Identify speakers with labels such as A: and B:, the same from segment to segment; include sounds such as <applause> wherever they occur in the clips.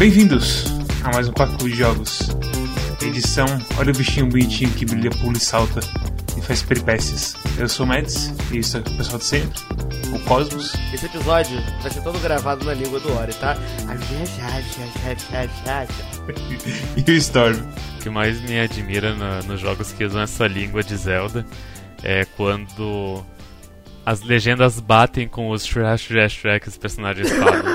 A: Bem-vindos a mais um Papo de Jogos. Edição, olha o bichinho bonitinho que brilha, pula e salta e faz peripécias. Eu sou o Mads e isso é o pessoal de sempre, o Cosmos.
B: Esse episódio vai ser todo gravado na língua do Ori, tá? <laughs>
A: e o Storm.
C: O que mais me admira no- nos jogos que usam essa língua de Zelda é quando as legendas batem com os trash trash trash que os personagens falam.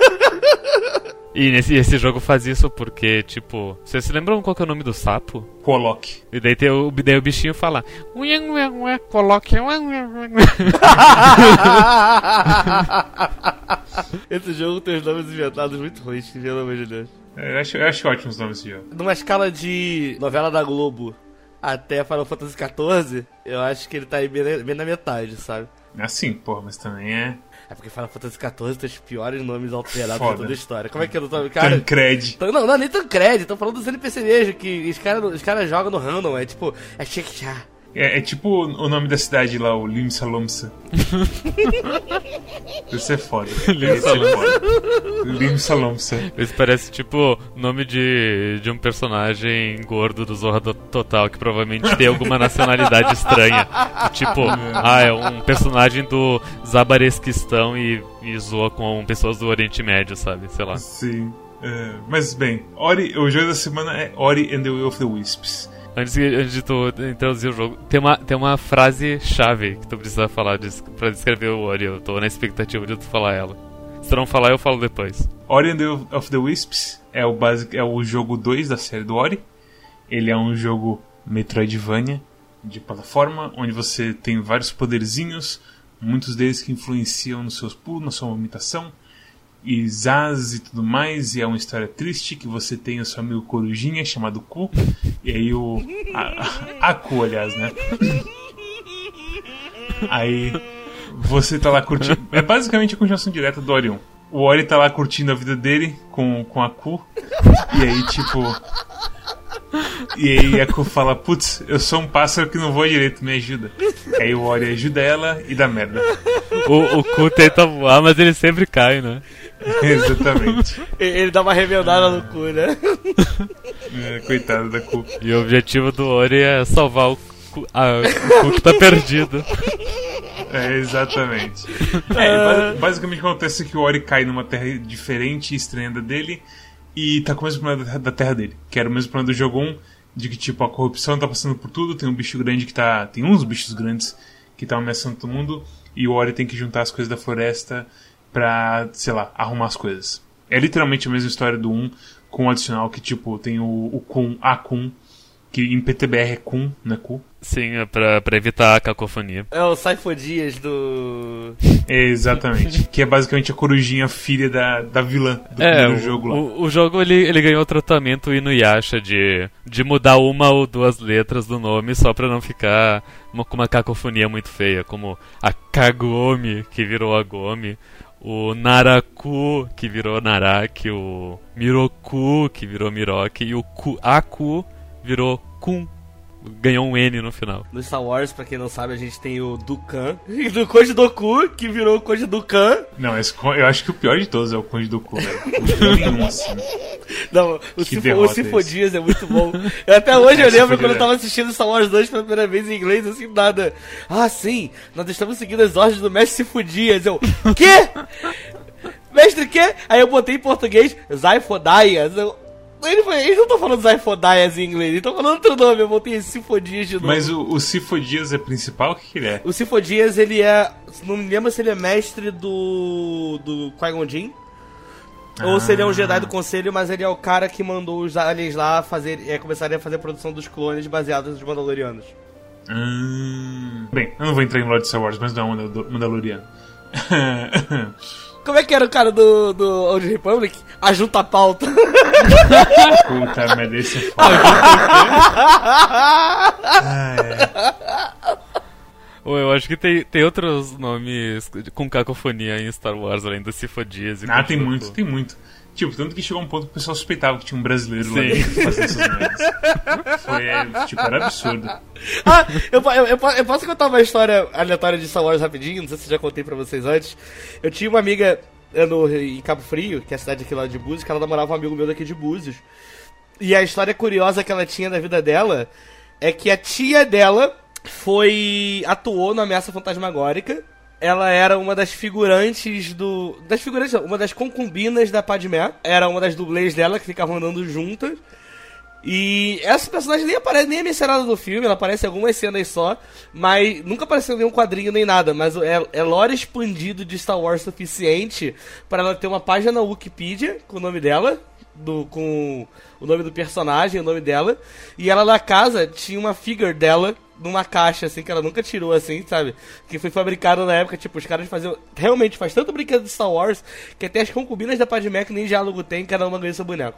C: E nesse, esse jogo faz isso porque, tipo, vocês se lembram qual que é o nome do sapo?
A: Pollock.
C: E daí, tem o, daí o bichinho fala. "Ué, ué, ué, coloque. ué, ué, ué, ué." <laughs>
B: Esse jogo tem os nomes inventados muito ruins, pelo amor de Deus.
A: Eu acho, eu acho ótimo os nomes desse jogo.
B: Numa escala de novela da Globo até Final Fantasy XIV, eu acho que ele tá aí bem na, bem na metade, sabe?
A: Assim, porra, mas também é.
B: É porque Final Fantasy XIV tem os piores nomes alterados
A: Foda.
B: de toda a história. Como é que eu não tô... Cara...
A: Tancred.
B: Então, Não, não, nem Tancred, tô falando dos NPC mesmo, que os caras os cara jogam no random, é tipo, é Chekchá.
A: É, é tipo o nome da cidade lá, o Limsa Lomsa. <laughs> Isso é foda. Esse é. Limsa Lomsa.
C: Isso parece tipo nome de, de um personagem gordo do Zorra do Total que provavelmente tem alguma nacionalidade estranha. Tipo, ah, é um personagem do Zabaresquistão e, e zoa com pessoas do Oriente Médio, sabe? Sei lá.
A: Sim. É, mas bem, Ori, o jogo da semana é Ori and the Will of the Wisps.
C: Antes, de- antes de tu introduzir o jogo, tem uma, tem uma frase chave que tu precisa falar des- pra descrever o Ori. Eu tô na expectativa de tu falar ela. Se tu não falar, eu falo depois.
A: Ori and the of the Wisps é o, basic, é o jogo 2 da série do Ori. Ele é um jogo Metroidvania de plataforma, onde você tem vários poderzinhos, muitos deles que influenciam nos seus pulos, na sua movimentação, e Zaz e tudo mais, e é uma história triste que você tem o seu amigo Corujinha, chamado Ku, e aí o... A, a Ku, aliás, né? Aí você tá lá curtindo... É basicamente a continuação direta do Ori 1. O Ori tá lá curtindo a vida dele com, com a Ku, e aí tipo... E aí a Ku fala, putz, eu sou um pássaro que não voa direito, me ajuda. Aí o Ori ajuda ela e dá merda.
C: O, o Ku tenta voar, mas ele sempre cai, né? <laughs>
A: Exatamente.
B: Ele dá uma remendada no cu, né? <laughs>
A: É, coitado da Ku.
C: E o objetivo do Ori é salvar o Ku, ah, o Ku que tá perdido.
A: É, exatamente. <laughs> É, ba- basicamente o que acontece é que o Ori cai numa terra diferente e estranha da dele e tá com o mesmo problema da- terra dele, que era o mesmo problema do jogo 1, de que tipo a corrupção tá passando por tudo, tem um bicho grande que tá. Tem uns bichos grandes que estão ameaçando todo mundo, e o Ori tem que juntar as coisas da floresta pra, sei lá, arrumar as coisas. É literalmente a mesma história do 1, com um adicional que tipo tem o, o Kun, a Kun, que em PTBR é Kun, não é Ku.
C: Sim, é pra, pra evitar a cacofonia.
B: É o Saifodias do.
A: É, exatamente. <laughs> que é basicamente a corujinha filha da, da vilã do
C: É,
A: primeiro
C: o,
A: jogo lá.
C: o, o jogo ele, ele ganhou o tratamento Inuyasha de, de mudar uma ou duas letras do nome só pra não ficar uma, com uma cacofonia muito feia, como a Kagome, que virou Agome, o Naraku, que virou Naraki, o Miroku, que virou Miroki, e o Ku, Aku virou Kun. Ganhou um N no final.
B: No Star Wars, pra quem não sabe, a gente tem o Dukan, <laughs> do Koji Doku, que virou o Koji Dukan.
A: Não, esse, eu acho que o pior de todos é o Conde do Cu, velho. Não tem nenhum assim. <laughs>
B: Não, o, Sifo, o é muito bom. Eu até <laughs> hoje eu
A: É,
B: lembro quando eu
A: Dias
B: tava assistindo Star Wars 2 pela primeira vez em inglês, assim, nada. Ah, sim, nós estamos seguindo as ordens do mestre Sifodias. Eu, quê? mestre quê? Aí eu botei em português, Zaifodaias. Eu, ele foi, eles não estão falando Zaifodaias em inglês, eles estão falando outro nome. Eu botei Sifodias de novo.
A: Mas o, o Sifo Dias é principal? O que, que ele é?
B: O Sifodias, ele é. Não me lembro se ele é mestre do. do Qui-Gon Jinn. Ou se ele é um
A: Ah.
B: Jedi do Conselho, mas ele é o cara que mandou os aliens lá fazer, é, começarem a fazer a produção dos clones baseados nos Mandalorianos.
A: Hum... Bem, eu não vou entrar em Lord Star Wars, mas não é um Mandal- Mandaloriano. <laughs>
B: Como é que era o cara do, do Old Republic? A junta pauta.
A: Puta merda, esse é foda. ah, é.
C: Ou eu acho que tem, tem outros nomes com cacofonia em Star Wars, além do Sifodias e
A: Ah, tem muito, tem muito. Tipo, tanto que chegou um ponto que o pessoal suspeitava que tinha um brasileiro lá
C: Sim.
A: dentro fazendo essas merdas. Foi, é, tipo, era absurdo. <laughs>
B: ah, eu, eu, eu po- eu posso contar uma história aleatória de Star Wars rapidinho? Não sei se eu já contei pra vocês antes. Eu tinha uma amiga no, em Cabo Frio, que é a cidade aqui lá de Búzios, que ela namorava um amigo meu daqui de Búzios. E a história curiosa que ela tinha da vida dela é que a tia dela foi. atuou na ameaça fantasmagórica. Ela era uma das figurantes do. Das figurantes, não, uma das concubinas da Padmé. Era uma das dublês dela que ficavam andando juntas. E essa personagem nem aparece, nem é mencionada no filme, ela aparece em algumas cenas só, mas nunca apareceu nenhum quadrinho nem nada. Mas é, é lore expandido de Star Wars suficiente para ela ter uma página na Wikipedia com o nome dela, do, com o nome do personagem, o nome dela. E ela na casa tinha uma figure dela numa caixa, assim, que ela nunca tirou, assim, sabe? Que foi fabricado na época, tipo, os caras faziam. Realmente faz tanto brinquedo de Star Wars que até as concubinas da Padmé que nem diálogo tem, cada uma ganha seu boneco.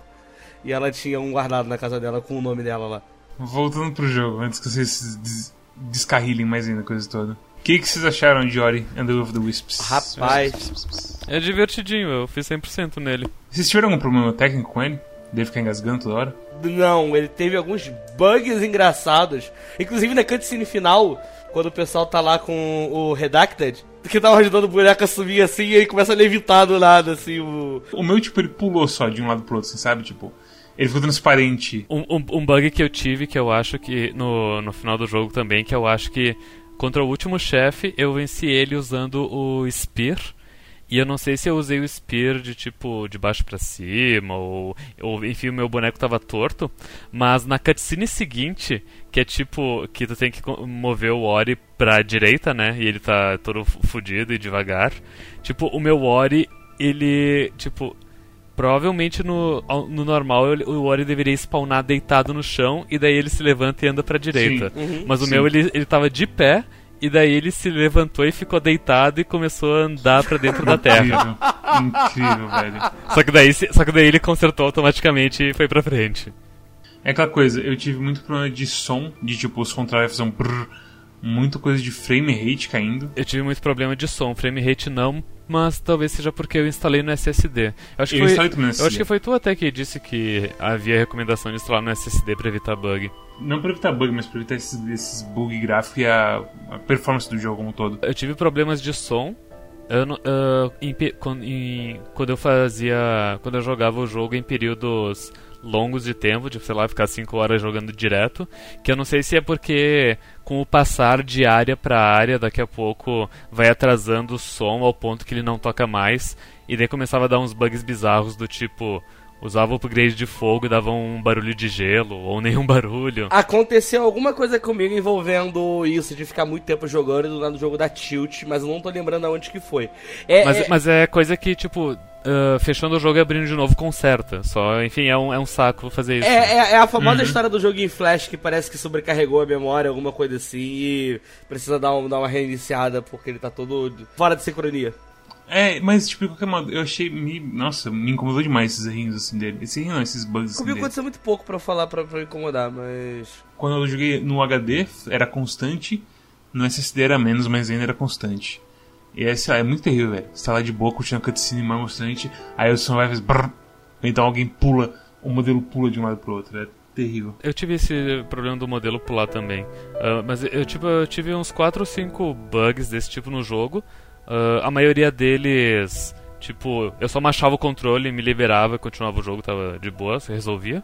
B: E ela tinha um guardado na casa dela com o nome dela lá.
A: Voltando pro jogo, antes que vocês des descarrilhem mais ainda a coisa toda. O que, que vocês acharam de Ori and the Will of the Wisps?
B: Rapaz.
C: É divertidinho, eu fiz 100% nele.
A: Vocês tiveram algum problema técnico com ele? Deve ficar engasgando toda hora?
B: Não, ele teve alguns bugs engraçados. Inclusive na cutscene final, quando o pessoal tá lá com o Redacted, que tava ajudando o boneco a subir assim e ele começa a levitar do nada, assim, o.
A: O meu, tipo, ele pulou só de um lado pro outro, assim, sabe? Tipo, ele ficou transparente.
C: Um, um, um bug que eu tive, que eu acho que no, no final do jogo também, que eu acho que contra o último chefe eu venci ele usando o Spear. E eu não sei se eu usei o Spear de tipo de baixo para cima ou, ou enfim o meu boneco tava torto, mas na cutscene seguinte, que é tipo que tu tem que mover o Ori pra direita, né? E ele tá todo fudido e devagar. Tipo, o meu Ori, ele tipo Provavelmente no, no normal o Ori deveria spawnar deitado no chão e daí ele se levanta e anda pra direita.
B: Uhum.
C: Mas o
A: Sim.
C: meu ele, ele tava de pé e daí ele se levantou e ficou deitado e começou a andar pra dentro da terra.
A: Incrível, incrível, velho.
C: Só que, daí, só que daí ele consertou automaticamente e foi pra frente.
A: É aquela coisa, eu tive muito problema de som, de tipo, os controles faziam brrr, muita coisa de frame rate caindo.
C: Eu tive muito problema de som, frame rate não, mas talvez seja porque eu instalei no SSD. Eu acho que
A: Eu
C: foi, eu acho que foi tu até que disse que havia recomendação de instalar no SSD pra evitar bug.
A: Não pra evitar bug, mas pra evitar esses, esses bug gráfico e a, a performance do jogo como um todo.
C: Eu tive problemas de som. Eu não- ah, em em- quando eu fazia. Quando eu jogava o jogo em períodos longos de tempo, de sei lá, ficar 5 horas jogando direto. Que eu não sei se é porque com o passar de área pra área, daqui a pouco vai atrasando o som ao ponto que ele não toca mais. E daí começava a dar uns bugs bizarros do tipo. Usava o upgrade de fogo e dava um barulho de gelo, ou nenhum <laughs> barulho.
B: Aconteceu alguma coisa comigo envolvendo isso, de ficar muito tempo jogando e do nada o jogo da tilt, mas eu não tô lembrando aonde que foi. É,
C: Mas,
B: é-
C: mas é coisa que, tipo, ah, fechando o jogo e abrindo de novo conserta. Só, enfim, é um, é um saco fazer isso.
B: É, é- é a famosa
A: Uhum.
B: história do jogo em flash que parece que sobrecarregou a memória, alguma coisa assim, e precisa dar, um- dar uma reiniciada porque ele tá todo fora de sincronia.
A: É, mas tipo, de qualquer modo, eu achei. Me, nossa, me incomodou demais esses errinhos assim dele. Esse errinho não, esses bugs assim
B: Comigo aconteceu muito pouco pra eu falar, pra, pra incomodar, mas.
A: Quando eu joguei no HD, era constante. No SSD era menos, mas ainda era constante. E é, é muito terrível, velho. Você tá lá de boa, curtindo a cutscene mais emocionante, aí o som vai faz então alguém pula, o modelo pula de um lado pro outro. É terrível.
C: Eu tive esse problema do modelo pular também. Ah, mas eu, tipo, eu tive uns 4 ou 5 bugs desse tipo no jogo. Ah, a maioria deles, tipo, eu só machava o controle, me liberava, continuava o jogo, tava de boa, se resolvia.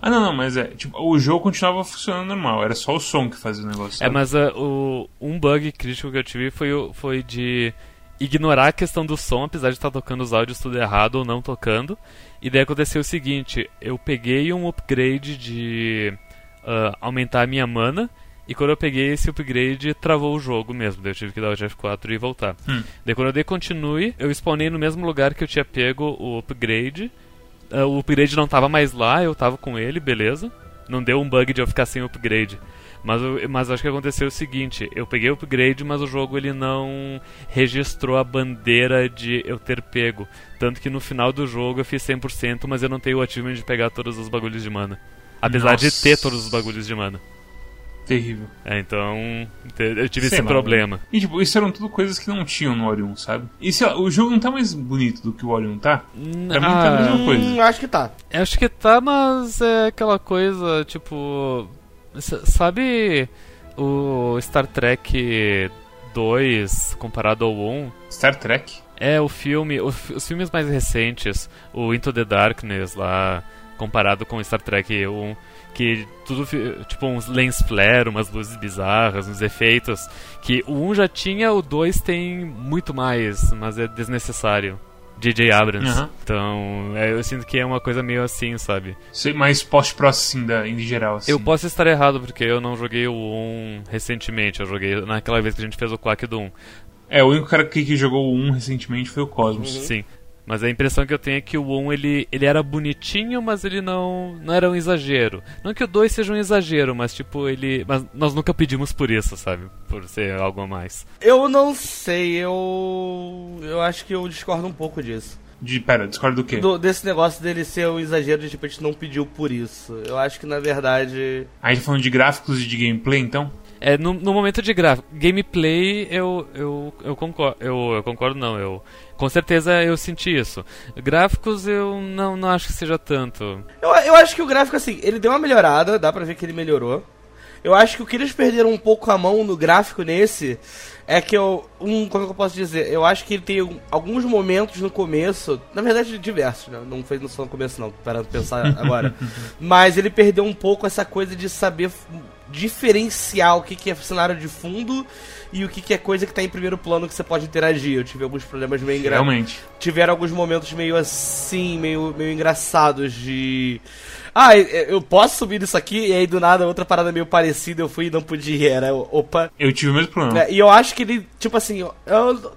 A: Ah, não, não, mas é, tipo, o jogo continuava funcionando normal, era só o som que fazia o negócio.
C: É,
A: sabe?
C: mas ah, o, um bug crítico que eu tive foi, foi de ignorar a questão do som, apesar de estar tocando os áudios tudo errado ou não tocando. E daí aconteceu o seguinte: eu peguei um upgrade de ah, aumentar a minha mana. E quando eu peguei esse upgrade, travou o jogo mesmo. Daí eu tive que dar o F4 e voltar.
A: Hum.
C: Daí quando eu dei continue, eu spawnei no mesmo lugar que eu tinha pego o upgrade. Ah, o upgrade não tava mais lá, eu tava com ele, beleza. Não deu um bug de eu ficar sem upgrade. Mas, eu- mas acho que aconteceu o seguinte, eu peguei o upgrade, mas o jogo ele não registrou a bandeira de eu ter pego. Tanto que no final do jogo eu fiz 100%, mas eu não tenho o achievement de pegar todos os bagulhos de mana. Apesar de
A: Nossa.
C: ter todos os bagulhos de mana.
A: Terrível.
C: É, então eu tive
A: Sei
C: esse
A: lá,
C: problema.
A: E tipo, isso eram tudo coisas que não tinham no Ori 1, sabe? E sei lá, o jogo não tá mais bonito do que o Ori 1 tá? Pra mim tá a mesma coisa.
B: Hum, acho que tá.
C: Acho que tá, mas é aquela coisa, tipo. Sabe o Star Trek 2 comparado ao 1?
A: Star Trek?
C: É, o filme, os, os filmes mais recentes, o Into the Darkness lá, comparado com Star Trek 1, que tudo, tipo, uns lens flare, umas luzes bizarras, uns efeitos, que o 1 já tinha, o 2 tem muito mais, mas é desnecessário. J.J. Abrams.
A: Uhum.
C: Então, é, eu sinto que é uma coisa meio assim, sabe?
A: Sei, mais post-processing em geral, assim.
C: Eu posso estar errado, porque eu não joguei o 1 recentemente, eu joguei naquela vez que a gente fez o Quack do 1.
A: É, o único cara que, que jogou o 1 recentemente foi o Cosmos.
C: Uhum. Sim. Mas a impressão que eu tenho é que o 1 ele, ele era bonitinho, mas ele não, não era um exagero. Não que o 2 seja um exagero, mas tipo, ele. Mas nós nunca pedimos por isso, sabe? Por ser algo a mais.
B: Eu não sei, eu. Eu acho que eu discordo um pouco disso.
A: De, pera, discordo do quê?
B: Do, desse negócio dele ser um exagero de tipo, a gente não pediu por isso. Eu acho que na verdade.
A: A gente tá falando de gráficos e de gameplay, então?
C: É, no, no momento de gráfico. Gameplay, eu, eu, eu concordo. Eu, eu concordo, não. Eu, com certeza eu senti isso. Gráficos, eu não, não acho que seja tanto.
B: Eu, eu acho que o gráfico, assim, ele deu uma melhorada, dá pra ver que ele melhorou. Eu acho que o que eles perderam um pouco a mão no gráfico nesse é que eu. Um, como é que eu posso dizer? Eu acho que ele tem alguns momentos no começo. Na verdade, diversos, né? Não foi só no começo, não, para pensar <laughs> agora. Mas ele perdeu um pouco essa coisa de saber diferenciar o que, que é cenário de fundo e o que, que é coisa que está em primeiro plano que você pode interagir. Eu tive alguns problemas meio engraçados.
A: Realmente.
B: Tiveram alguns momentos meio assim, meio, meio engraçados de. Ah, eu posso subir isso aqui? E aí do nada outra parada meio parecida eu fui e não podia. Era, opa.
A: Eu tive o mesmo problema.
B: É, e eu acho que ele, tipo assim, eu,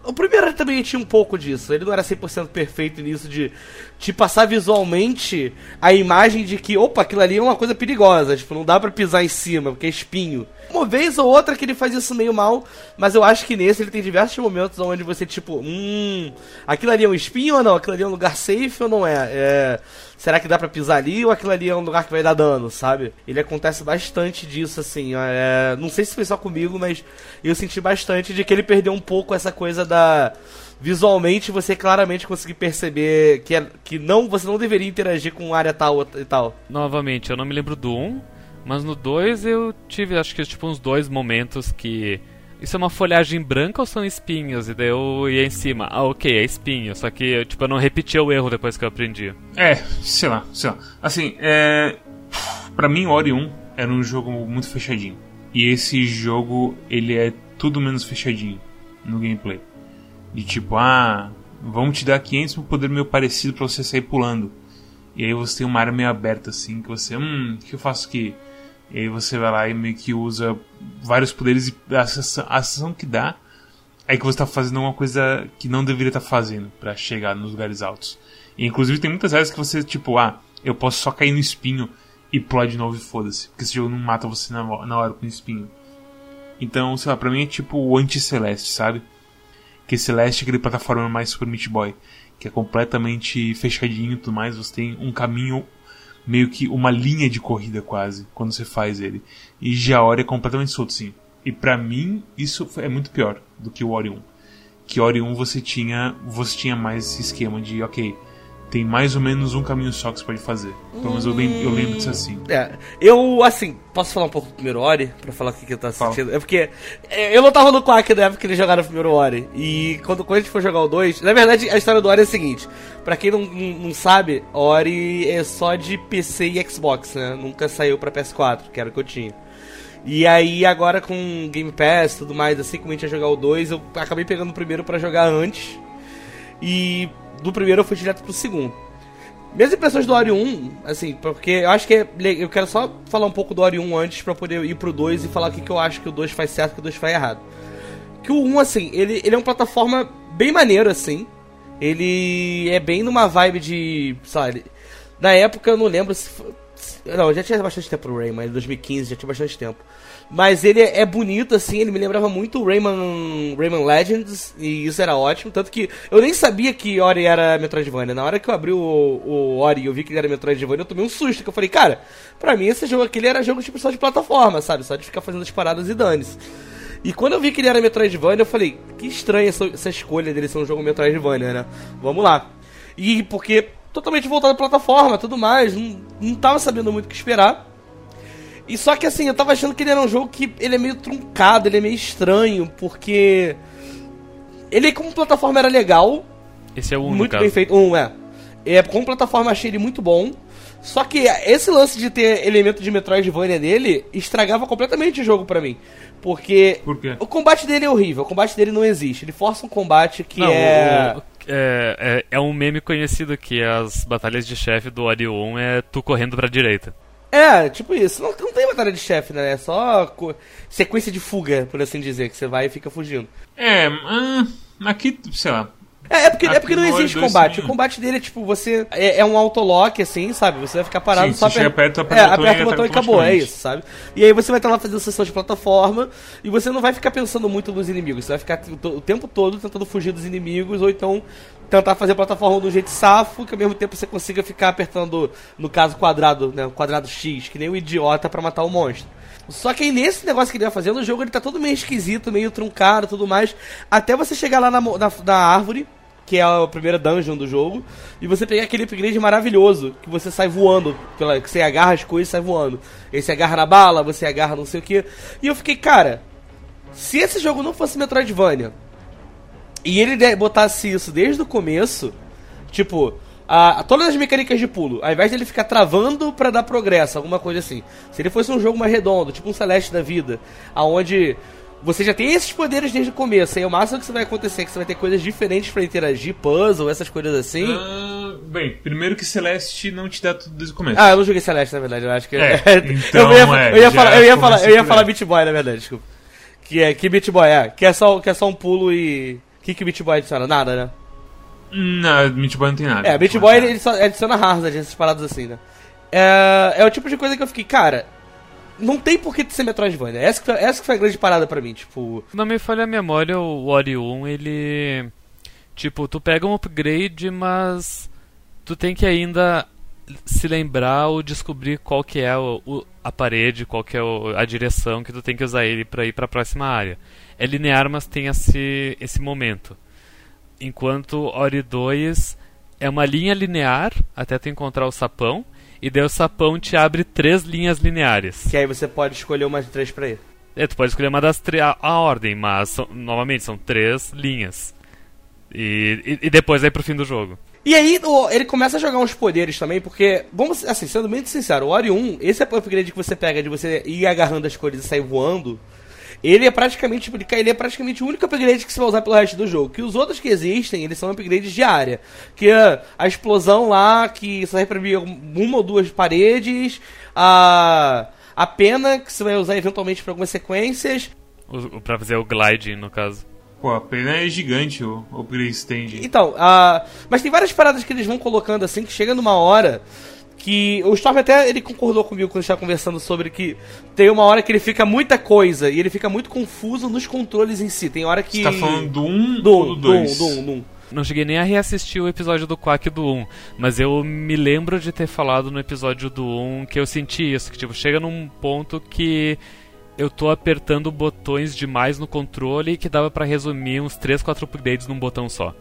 B: o primeiro também tinha um pouco disso. Ele não era 100% perfeito nisso de te passar visualmente a imagem de que, opa, aquilo ali é uma coisa perigosa. Tipo, não dá pra pisar em cima, porque é espinho. Uma vez ou outra que ele faz isso meio mal, mas eu acho que nesse ele tem diversos momentos onde você, tipo, hum, aquilo ali é um espinho ou não? Aquilo ali é um lugar safe ou não é? é será que dá pra pisar ali ou aquilo ali é um lugar que vai dar dano, sabe? Ele acontece bastante disso, assim. É, não sei se foi só comigo, mas eu senti bastante de que ele perdeu um pouco essa coisa da. Visualmente você claramente conseguir perceber que, é, que não, você não deveria interagir com área tal e tal.
C: Novamente, eu não me lembro do 1, mas no 2 eu tive acho que tipo uns dois momentos que isso é uma folhagem branca ou são espinhos? E daí eu ia em cima. Ah, ok, é espinho. Só que, tipo, eu não repetia o erro depois que eu aprendi.
A: É, sei lá, sei lá. Assim, é. Pra mim, Ori 1 era um jogo muito fechadinho. E esse jogo, ele é tudo menos fechadinho no gameplay. De tipo, ah, vamos te dar 500 um poder meio parecido pra você sair pulando. E aí você tem uma área meio aberta assim, que você, hum, o que eu faço aqui? E aí você vai lá e meio que usa vários poderes e a sensação, a sensação que dá é que você está fazendo uma coisa que não deveria estar tá fazendo para chegar nos lugares altos. E inclusive tem muitas vezes que você, tipo, ah, eu posso só cair no espinho e pular de novo e foda-se. Porque esse jogo não mata você na, na hora com o espinho. Então, sei lá, pra mim é tipo o anti-celeste, sabe? Que Celeste é aquele plataforma mais Super Meat Boy. Que é completamente fechadinho e tudo mais. Você tem um caminho meio que uma linha de corrida quase, quando você faz ele. E Jaori é completamente solto, sim. E para mim, isso é muito pior do que o Ori 1. Que Ori 1 você tinha, você tinha mais esse esquema de, ok, tem mais ou menos um caminho só que você pode fazer. Pelo menos eu lembro, eu lembro disso assim.
B: É, eu, assim, posso falar um pouco do primeiro Ori? Pra falar o que, que eu tô assistindo? Fala. É porque é, eu não tava no Quack na época que eles jogaram o primeiro Ori. E quando, quando a gente for jogar o 2, na verdade a história do Ori é a seguinte: pra quem não, não sabe, Ori é só de PC e Xbox, né? Nunca saiu pra PS4, que era o que eu tinha. E aí agora com Game Pass e tudo mais, assim, como a gente ia jogar o 2, eu acabei pegando o primeiro para jogar antes. E do primeiro eu fui direto pro segundo. Minhas impressões do Ori 1, assim, porque eu acho que é, eu quero só falar um pouco do Ori 1 antes para poder ir pro 2 e falar o que, que eu acho que o 2 faz certo e o 2 faz errado. Que o 1, assim, ele, ele é uma plataforma bem maneiro, assim. Ele é bem numa vibe de. Sabe, na época eu não lembro se. Não, já tinha bastante tempo o Rayman, em 2015, já tinha bastante tempo. Mas ele é bonito, assim, ele me lembrava muito o Rayman, Rayman Legends, e isso era ótimo. Tanto que eu nem sabia que Ori era Metroidvania. Na hora que eu abri o, o Ori e eu vi que ele era Metroidvania, eu tomei um susto, que eu falei, cara, pra mim esse jogo aqui ele era jogo tipo só de plataforma, sabe? Só de ficar fazendo as paradas e dane-se. E quando eu vi que ele era Metroidvania, eu falei, que estranha essa, essa escolha dele ser um jogo Metroidvania, né? Vamos lá. E porque totalmente voltado à plataforma, tudo mais, não, não tava sabendo muito o que esperar. E só que assim, eu tava achando que ele era um jogo que ele é meio truncado, ele é meio estranho, porque ele como plataforma era legal,
C: Esse é o 1,
B: muito bem feito. Um, é. É, com plataforma achei ele muito bom. Só que esse lance de ter elemento de Metroidvania nele estragava completamente o jogo pra mim. Porque
A: Por quê?
B: o combate dele é horrível, o combate dele não existe. Ele força um combate que
C: Não,
B: é.
C: o- é, é. é um meme conhecido que as batalhas de chefe do Ori 1 é tu correndo pra direita.
B: É, tipo isso. Não, não tem batalha de chefe, né? É só sequência de fuga, por assim dizer, que você vai e fica fugindo.
A: É, ah, aqui, sei lá.
B: É, é porque, é porque não existe combate.
A: sim.
B: O combate dele é tipo, você. É, é um autolock, assim, sabe? Você vai ficar parado
A: Sim,
B: só aper-
A: perto, tu
B: é,
A: aperta o botão e
B: aperta o botão e acabou, é isso, sabe? E aí você vai estar lá fazendo sessão de plataforma e você não vai ficar pensando muito nos inimigos. Você vai ficar o tempo todo tentando fugir dos inimigos ou então tentar fazer a plataforma um jeito safo que ao mesmo tempo você consiga ficar apertando, no caso, quadrado, né? o Quadrado X, que nem um idiota pra matar o monstro. Só que aí nesse negócio que ele vai fazendo, o jogo ele tá todo meio esquisito, meio truncado e tudo mais. Até você chegar lá na, na, na árvore, que é a primeira dungeon do jogo, e você pegar aquele upgrade maravilhoso, que você sai voando, pela, que você agarra as coisas e sai voando. Aí você agarra na bala, você agarra não sei o que. E eu fiquei, cara, se esse jogo não fosse Metroidvania, e ele botasse isso desde o começo, tipo, a, todas as mecânicas de pulo, ao invés dele ficar travando pra dar progresso, alguma coisa assim. Se ele fosse um jogo mais redondo, tipo um Celeste da vida, aonde você já tem esses poderes desde o começo, aí o máximo que você vai acontecer é que você vai ter coisas diferentes pra interagir, puzzle, essas coisas assim.
A: Ah, bem, primeiro que Celeste não te dá tudo desde o começo.
B: Ah, eu não joguei Celeste, na verdade, eu acho que.
A: É, <laughs>
B: eu
A: então,
B: ia,
A: é,
B: eu ia falar, eu ia falar, eu ia falar. Beat Boy, na verdade, desculpa. Que é que Beat Boy é, que é só, que é só um pulo e o que que Beat Boy adiciona? Nada, né?
A: Não, Meat Boy não tem nada.
B: É, Beat Boy ele, ele só adiciona Hazard, essas paradas assim, né? É, é o tipo de coisa que eu fiquei, cara, não tem por que ser Metroidvania. Essa que, foi, essa que foi a grande parada pra mim, tipo.
C: Não me falha a memória, o Ori 1, ele. Tipo, tu pega um upgrade, mas tu tem que ainda se lembrar ou descobrir qual que é o, o- a parede, qual que é o- a direção que tu tem que usar ele pra ir pra próxima área. É linear, mas tem esse, esse momento. Enquanto Ori 2 é uma linha linear até tu encontrar o sapão, e daí o sapão te abre três linhas lineares.
B: Que aí você pode escolher umas três pra ir.
C: É, tu pode escolher uma das três, a, a ordem, mas são- novamente são três linhas. E, e, e depois aí pro fim do jogo.
B: E aí o- ele começa a jogar uns poderes também, porque, vamos, assim, sendo bem sincero, o Ori 1, esse upgrade que você pega de você ir agarrando as coisas e sair voando, ele é praticamente, tipo, ele é praticamente o único upgrade que você vai usar pelo resto do jogo. Que os outros que existem, eles são upgrades de área. Que é a explosão lá, que serve pra abrir uma ou duas paredes, a, a pena, que você vai usar eventualmente pra algumas sequências,
C: O, o- pra fazer o gliding, no caso.
A: Pô, a pena é gigante o, o upgrade stand.
B: Então, ah, mas tem várias paradas que eles vão colocando assim que chega numa hora que o Storm até ele concordou comigo quando a gente tava conversando sobre que tem uma hora que ele fica muita coisa e ele fica muito confuso nos controles em si. Tem hora que
A: Você tá falando do 1
B: do
A: ou
B: 1,
A: do
B: do 1,
A: 2?
B: do 1, do 1.
C: Não cheguei nem a reassistir o episódio do Quack do 1, mas eu me lembro de ter falado no episódio do 1 que eu senti isso, que tipo, chega num ponto que eu tô apertando botões demais no controle que dava pra resumir uns 3, 4 upgrades num botão só.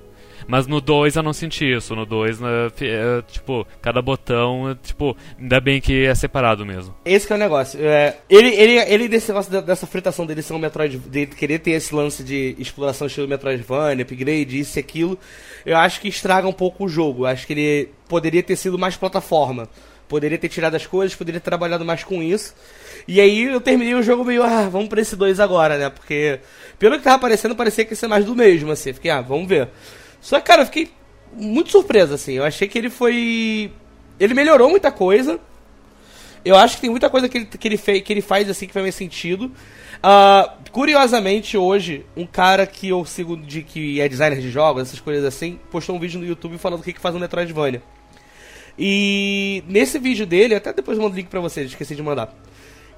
C: Mas no 2 eu não senti isso, no 2, né, é, tipo, cada botão, é, tipo, ainda bem que é separado mesmo.
B: Esse é o negócio. É, ele, ele, ele desse negócio dessa fritação dele ser um Metroid, dele querer ter esse lance de exploração estilo Metroidvania, upgrade, isso e aquilo, eu acho que estraga um pouco o jogo. Eu acho que ele poderia ter sido mais plataforma. Poderia ter tirado as coisas, poderia ter trabalhado mais com isso. E aí eu terminei o jogo meio, ah, vamos pra esse 2 agora, né? Porque, pelo que tava aparecendo, parecia que ia ser mais do mesmo, assim. Fiquei, ah, vamos ver. Só que, cara, eu fiquei muito surpreso, assim. Eu achei que ele foi. Ele melhorou muita coisa. Eu acho que tem muita coisa que ele, que ele, fez, que ele faz assim que faz mais sentido. Ah, curiosamente, hoje, um cara que eu sigo de que é designer de jogos, essas coisas assim, postou um vídeo no YouTube falando o que, que faz um Metroidvania. E nesse vídeo dele, até depois eu mando o link pra vocês, esqueci de mandar.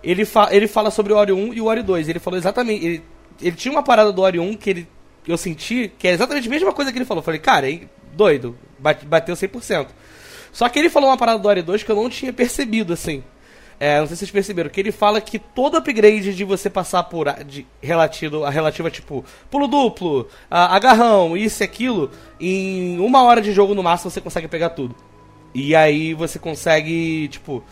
B: Ele, fa ele fala sobre o Ori 1 e o Ori 2. Ele falou exatamente. Ele, ele tinha uma parada do Ori 1 que ele, eu senti que é exatamente a mesma coisa que ele falou. Falei, cara, hein, doido, bate, bateu 100%. Só que ele falou uma parada do Ori 2 que eu não tinha percebido, assim. É, não sei se vocês perceberam, que ele fala que todo upgrade de você passar por de, relativo, a relativa, tipo, pulo duplo, a, agarrão, isso e aquilo, em uma hora de jogo no máximo você consegue pegar tudo. E aí você consegue, tipo,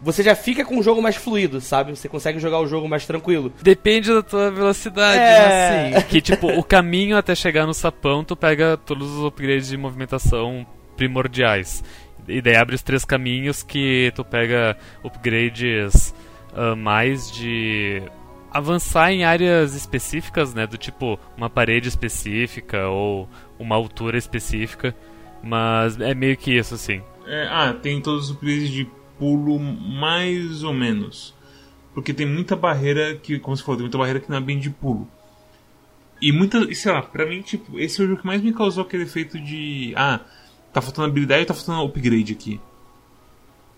B: você já fica com o jogo mais fluido, sabe? Você consegue jogar o jogo mais tranquilo.
C: Depende da tua velocidade,
B: É.
C: né? Assim, que tipo, o caminho até chegar no sapão, tu pega todos os upgrades de movimentação primordiais. E daí abre os três caminhos que tu pega upgrades ah, mais de avançar em áreas específicas, né? Do tipo uma parede específica ou uma altura específica. Mas é meio que isso, assim.
A: É, ah, tem todos os upgrades de pulo mais ou menos. Porque tem muita barreira que, como você falou, tem muita barreira que não é bem de pulo. E muita, sei lá, pra mim, tipo, esse é o jogo que mais me causou aquele efeito de. Ah, tá faltando habilidade tá faltando upgrade aqui.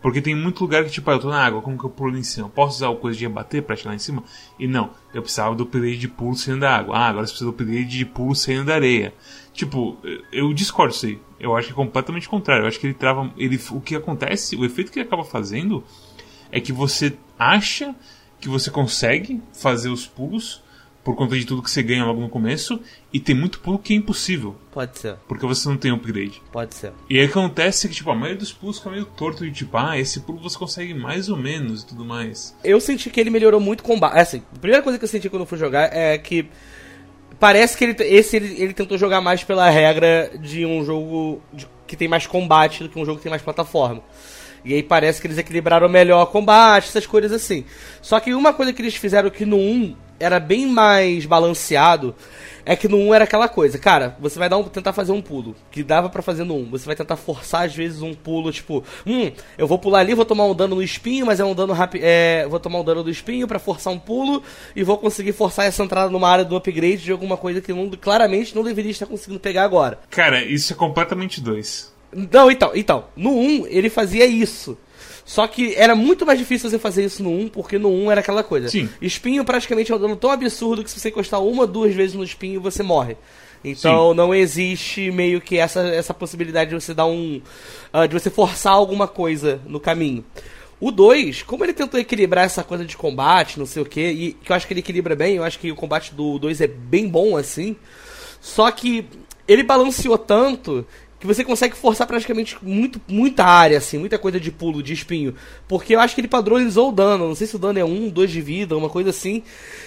A: Porque tem muito lugar que, tipo, ah, eu tô na água, como que eu pulo em cima? Posso usar o coisa de rebater pra chegar lá em cima? E não, eu precisava do upgrade de pulo saindo da água. Ah, agora você precisa do upgrade de pulo saindo da areia. Tipo, eu discordo disso aí. Eu acho que é completamente contrário. Eu acho que ele trava. Ele, o que acontece, o efeito que ele acaba fazendo é que você acha que você consegue fazer os pulos por conta de tudo que você ganha logo no começo, e tem muito pulo que é impossível,
B: Pode ser,
A: porque você não tem upgrade.
B: pode ser.
A: E aí acontece que, tipo, a maioria dos pulos fica meio torto de tipo, ah, esse pulo você consegue mais ou menos e tudo mais.
B: Eu senti que ele melhorou muito o combate. Assim, a primeira coisa que eu senti quando eu fui jogar é que parece que ele, esse ele, ele tentou jogar mais pela regra de um jogo de- que tem mais combate do que um jogo que tem mais plataforma. E aí parece que eles equilibraram melhor o combate, essas coisas assim. Só que uma coisa que eles fizeram que no 1 era bem mais balanceado é que no 1 era aquela coisa, cara, você vai dar um, tentar fazer um pulo, que dava pra fazer no 1. Você vai tentar forçar às vezes um pulo, tipo, hum, eu vou pular ali, vou tomar um dano no espinho, mas é um dano rápido, é, vou tomar um dano do espinho pra forçar um pulo e vou conseguir forçar essa entrada numa área do upgrade de alguma coisa que não, claramente não deveria estar conseguindo pegar agora.
A: Cara, isso é completamente dois.
B: Não, então, então, no 1 ele fazia isso. Só que era muito mais difícil você fazer isso no 1, porque no 1 era aquela coisa.
A: Sim.
B: Espinho praticamente é um dano tão absurdo que se você encostar uma, duas vezes no espinho, você morre. Então não existe meio que essa, essa possibilidade de você dar um. ah, de você forçar alguma coisa no caminho. O 2, como ele tentou equilibrar essa coisa de combate, não sei o que, e que eu acho que ele equilibra bem, eu acho que o combate do 2 é bem bom assim. Só que ele balanceou tanto que você consegue forçar praticamente muito, muita área, assim, muita coisa de pulo, de espinho. Porque eu acho que ele padronizou o dano. Não sei se o dano é um, dois de vida, uma coisa assim.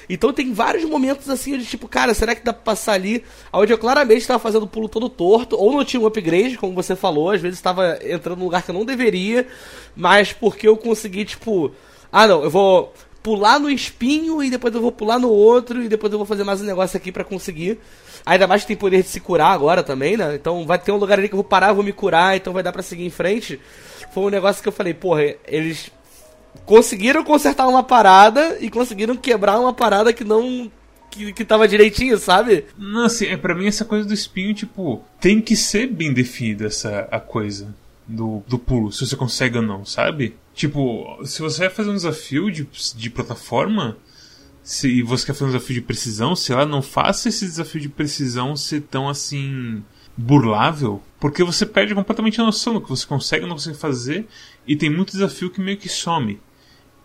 B: Então tem vários momentos assim de tipo, cara, será que dá pra passar ali? Onde eu claramente estava fazendo o pulo todo torto, ou não tinha um upgrade, como você falou, às vezes estava entrando num lugar que eu não deveria, mas porque eu consegui, tipo, ah não, eu vou pular no espinho e depois eu vou pular no outro e depois eu vou fazer mais um negócio aqui pra conseguir. Ainda mais que tem poder de se curar agora também, né? Então vai ter um lugar ali que eu vou parar, vou me curar, então vai dar pra seguir em frente. Foi um negócio que eu falei, porra, eles conseguiram consertar uma parada e conseguiram quebrar uma parada que não. que, que tava direitinho, sabe?
A: Não, assim, é, pra mim essa coisa do espinho, tipo, tem que ser bem definida essa a coisa do, do pulo, se você consegue ou não, sabe? Tipo, se você vai fazer um desafio de, de plataforma, se você quer fazer um desafio de precisão, sei lá, não faça esse desafio de precisão ser tão assim burlável, porque você perde completamente a noção do que você consegue ou não consegue fazer, e tem muito desafio que meio que some.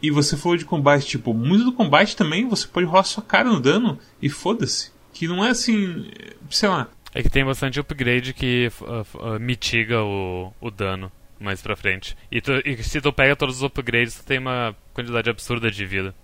A: E você falou de combate, tipo, muito do combate também você pode rolar sua cara no dano e foda-se. Que não é assim, sei lá.
C: É que tem bastante upgrade que uh, uh, mitiga o, o dano mais pra frente. E, tu, e se tu pega todos os upgrades, tu tem uma quantidade absurda de vida.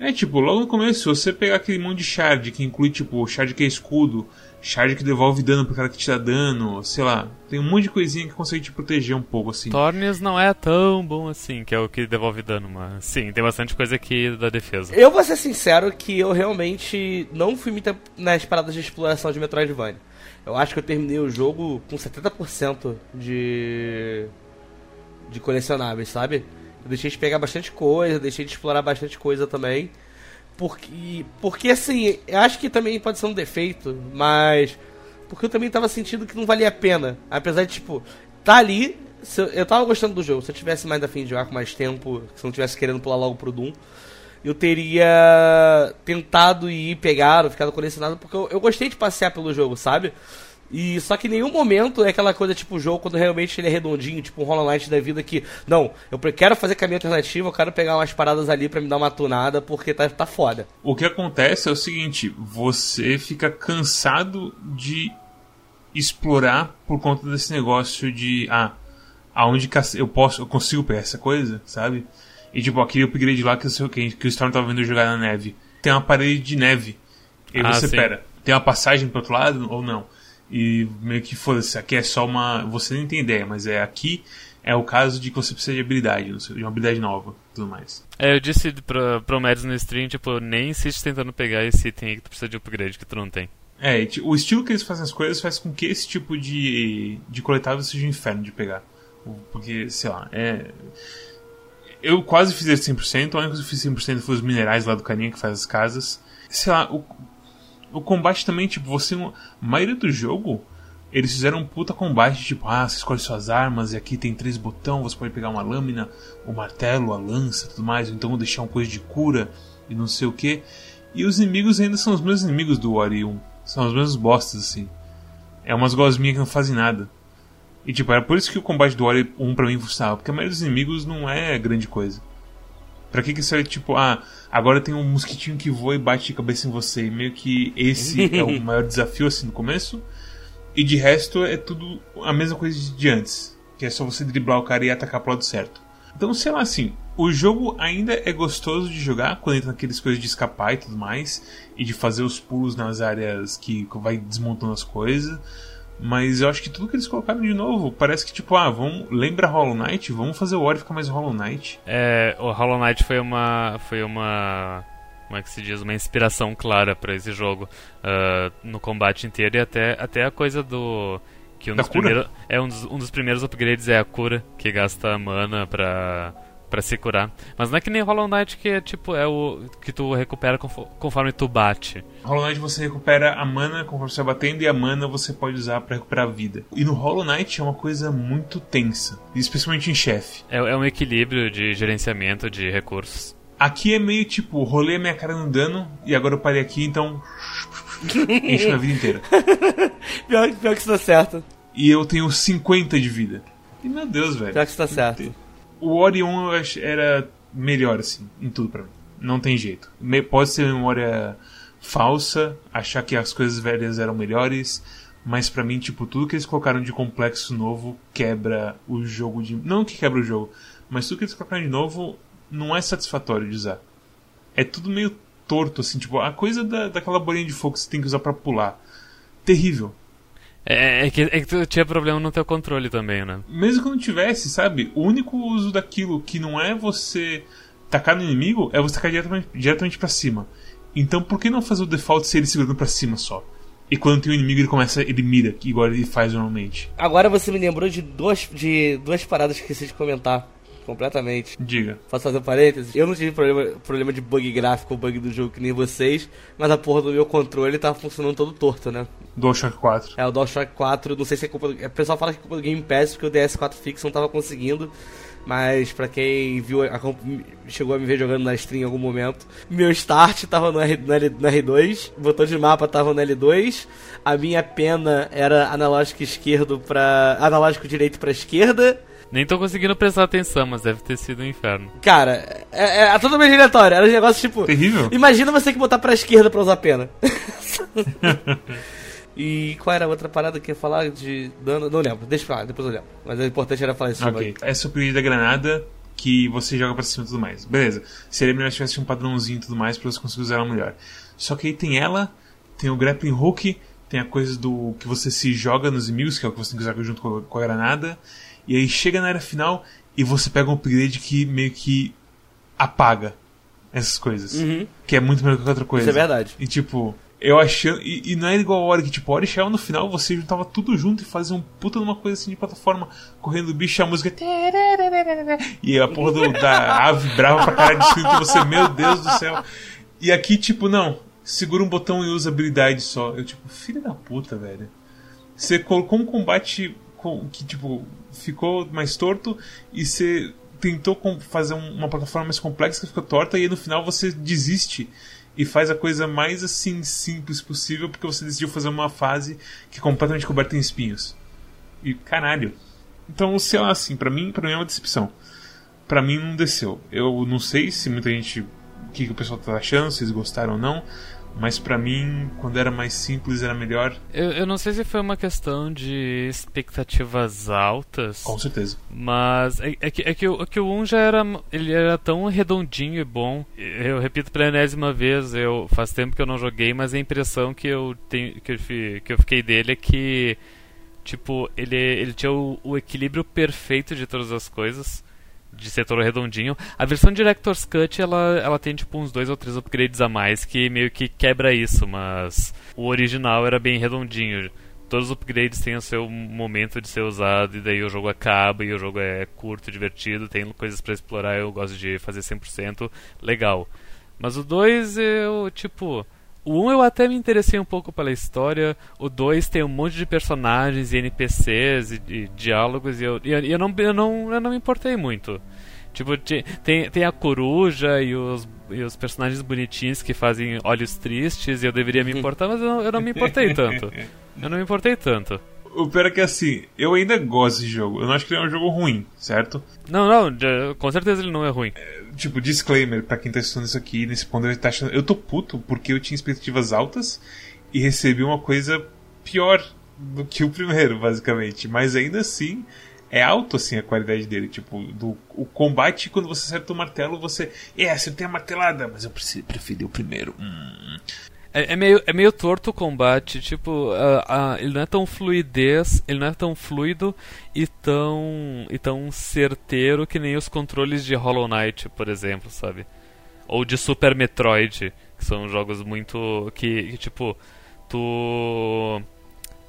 A: É, tipo, logo no começo, se você pegar aquele monte de shard que inclui, tipo, shard que é escudo, shard que devolve dano pro cara que te dá dano, sei lá, tem um monte de coisinha que consegue te proteger um pouco, assim.
C: Thorns não é tão bom assim, que é o que devolve dano, mas sim, tem bastante coisa aqui da defesa.
B: Eu vou ser sincero que eu realmente não fui muito nas paradas de exploração de Metroidvania. Eu acho que eu terminei o jogo com 70% de. de colecionáveis, sabe? Eu deixei de pegar bastante coisa, deixei de explorar bastante coisa também. Porque, porque assim, eu acho que também pode ser um defeito, mas. Porque eu também tava sentindo que não valia a pena. Apesar de, tipo, tá ali. eu, eu tava gostando do jogo. Se eu tivesse mais afim de jogar com mais tempo, se eu não tivesse querendo pular logo pro Doom, eu teria tentado ir pegar ficado colecionado, porque eu, eu gostei de passear pelo jogo, sabe? E só que em nenhum momento é aquela coisa tipo o jogo quando realmente ele é redondinho, tipo um Hollow Knight da vida que, não, eu quero fazer caminho alternativo, eu quero pegar umas paradas ali pra me dar uma tunada, porque tá, tá foda.
A: O que acontece é o seguinte, você fica cansado de explorar por conta desse negócio de ah, aonde eu posso, eu consigo pegar essa coisa, sabe? E tipo, aquele upgrade lá que, o seu- que, que o Storm tava vendo jogar na neve. Tem uma parede de neve. E aí
C: Ah,
A: você
C: sim.
A: pera, tem uma passagem pro outro lado ou não? E meio que foda-se, aqui é só uma. Você nem tem ideia, mas é aqui é o caso de que você precisa de habilidade, não de uma habilidade nova tudo mais.
C: É, eu disse pra, pro Mads no stream, tipo, nem insiste tentando pegar esse item aí que tu precisa de upgrade que tu não tem.
A: É, e, ti- o estilo que eles fazem as coisas faz com que esse tipo de, de coletável seja um inferno de pegar. O- Porque, sei lá, é. Eu quase fiz esse 100%, a única coisa que eu fiz 100% foi os minerais lá do carinha que faz as casas. Sei lá, o, o combate também, tipo, você. A maioria do jogo, eles fizeram um puta combate, tipo, ah, você escolhe suas armas e aqui tem três botões, você pode pegar uma lâmina, o martelo, a lança tudo mais, ou então deixar uma coisa de cura e não sei o que. E os inimigos ainda são os mesmos inimigos do Ori 1. São os mesmos bostas, assim. É umas gosminhas que não fazem nada. E tipo, era por isso que o combate do Ori 1 pra mim funcionava, porque a maioria dos inimigos não é grande coisa. Pra que que isso é tipo, ah, agora tem um mosquitinho que voa e bate de cabeça em você. E meio que esse é o <laughs> maior desafio assim no começo. E de resto é tudo a mesma coisa de antes. Que é só você driblar o cara e atacar pro lado certo. Então, sei lá, assim, o jogo ainda é gostoso de jogar quando entra naquelas coisas de escapar e tudo mais. E de fazer os pulos nas áreas que vai desmontando as coisas. Mas eu acho que tudo que eles colocaram de novo parece que, tipo, ah, vamos, lembra Hollow Knight? Vamos fazer o Ori ficar mais Hollow Knight.
C: É, o Hollow Knight foi uma. Foi uma. Como é que se diz? Uma inspiração clara pra esse jogo. ah, no combate inteiro e até, até a coisa do. Que um
A: Da
C: dos,
A: cura?
C: primeiros, é um, dos, um dos primeiros upgrades é a cura, que gasta mana pra, pra se curar. Mas não é que nem Hollow Knight que é tipo, é o que tu recupera confo- conforme tu bate.
A: Hollow Knight você recupera a mana conforme você vai batendo e a mana você pode usar pra recuperar a vida. E no Hollow Knight é uma coisa muito tensa, especialmente em chefe.
C: É, é um equilíbrio de gerenciamento de recursos.
A: Aqui é meio tipo, rolei a minha cara no dano e agora eu parei aqui, então. <laughs> Enche minha vida inteira. <laughs>
B: Pior, pior que isso tá certo.
A: E eu tenho 50 de vida. E meu Deus, velho.
B: Pior que isso tá certo.
A: O Ori 1 eu ach- era melhor, assim, em tudo pra mim. Não tem jeito. Pode ser memória falsa, achar que as coisas velhas eram melhores, mas pra mim, tipo, tudo que eles colocaram de complexo novo quebra o jogo de. Não que quebra o jogo, mas tudo que eles colocaram de novo não é satisfatório de usar. É tudo meio torto, assim, tipo, a coisa da, daquela bolinha de fogo que você tem que usar pra pular. Terrível.
C: É, é que, é que tu tinha problema no teu controle também, né?
A: Mesmo que não tivesse, sabe? O único uso daquilo que não é você tacar no inimigo é você tacar diretamente, diretamente pra cima. Então por que não fazer o default ser ele segurando pra cima só? E quando tem um inimigo ele começa, ele mira, igual ele faz normalmente.
B: Agora você me lembrou de duas, de duas paradas que esqueci de comentar. Completamente.
A: Diga.
B: Posso fazer um parênteses? Eu não tive problema, problema de bug gráfico ou bug do jogo que nem vocês, mas a porra do meu controle tava funcionando todo torto, né?
A: DualShock 4.
B: É, o DualShock 4, não sei se é culpa do... O pessoal fala que é culpa do Game Pass, porque o DS4 fixo não tava conseguindo. Mas pra quem viu, a- chegou a me ver jogando na stream em algum momento, meu start tava no, R, no, L, no R2, o botão de mapa tava no L2, a minha pena era analógico esquerdo para analógico direito pra esquerda.
C: Nem tô conseguindo prestar atenção, mas deve ter sido um inferno.
B: Cara, é, é totalmente aleatório, era um negócio tipo.
A: Terrível.
B: Imagina você ter que botar pra esquerda pra usar pena. <laughs> e qual era a outra parada que eu ia falar de dano? Não lembro, deixa pra lá, depois eu lembro. Mas o importante era falar isso.
A: Ok. É upgrade da granada que você joga pra cima e tudo mais. Beleza. Seria melhor se tivesse um padrãozinho e tudo mais pra você conseguir usar ela melhor. Só que aí tem ela, tem o grappling hook, tem a coisa do que você se joga nos inimigos, que é o que você tem que usar junto com a, com a granada. E aí chega na área final e você pega um upgrade que meio que apaga essas coisas.
B: Uhum.
A: Que é muito melhor que qualquer outra coisa.
B: Isso é verdade.
A: E tipo, eu achando. E, e não é igual a Ori, que tipo, a Ori chegava no final, você juntava tudo junto e fazia um puta numa coisa assim de plataforma, correndo o bicho e a música. E a porra do- da ave brava pra caralho de e você, meu Deus do céu. E aqui, tipo, não, segura um botão e usa habilidade só. Eu, tipo, filha da puta, velho. Você colocou um combate com- que, tipo, ficou mais torto e você tentou fazer um- uma plataforma mais complexa que ficou torta e no final você desiste e faz a coisa mais assim simples possível porque você decidiu fazer uma fase que é completamente coberta em espinhos. E caralho. Então, sei lá, assim, pra mim, pra mim é uma decepção. Pra mim não desceu. Eu não sei se muita gente. O que, que o pessoal tá achando, se eles gostaram ou não. Mas para mim, quando era mais simples, era melhor.
C: Eu, eu não sei se foi uma questão de expectativas altas.
A: Com certeza.
C: Mas é, é que, é, que, o, é que o 1 já era. Ele era tão redondinho e bom. Eu repito pela enésima vez, eu faz tempo que eu não joguei, mas a impressão que eu, tenho, que eu, que eu fiquei dele é que. Tipo, ele, ele tinha o, o equilíbrio perfeito de todas as coisas de ser todo redondinho. A versão Director's Cut, ela, ela tem tipo uns dois ou três upgrades a mais que meio que quebra isso, mas o original era bem redondinho. Todos os upgrades têm o seu momento de ser usado e daí o jogo acaba e o jogo é curto, divertido, tem coisas para explorar, eu gosto de fazer 100%, legal. Mas o 2 eu, tipo, o 1 um eu até me interessei um pouco pela história, o 2 tem um monte de personagens e NPCs e, e diálogos e eu, e eu, não, eu, não, eu não me importei muito. Tipo, tem, tem a coruja e os, e os personagens bonitinhos que fazem olhos tristes e eu deveria me <laughs> importar, mas eu eu não me importei tanto. Eu não me importei tanto.
A: O pior é que assim, eu ainda gosto desse jogo. Eu não acho que ele é um jogo ruim, certo?
C: Não, não, com certeza ele não é ruim.
A: É, tipo, disclaimer pra quem tá assistindo isso aqui, nesse ponto ele tá achando. Eu tô puto porque eu tinha expectativas altas e recebi uma coisa pior do que o primeiro, basicamente. Mas ainda assim, é alto assim a qualidade dele. Tipo, do, o combate, quando você acerta o martelo, você. É, tem a martelada, mas eu preferi o primeiro. Hum.
C: É, é, meio, é meio torto o combate, tipo, ele não é tão fluidez, ele não é tão fluido e tão, e tão certeiro que nem os controles de Hollow Knight, por exemplo, sabe? Ou de Super Metroid, que são jogos muito. que, que tipo, tu.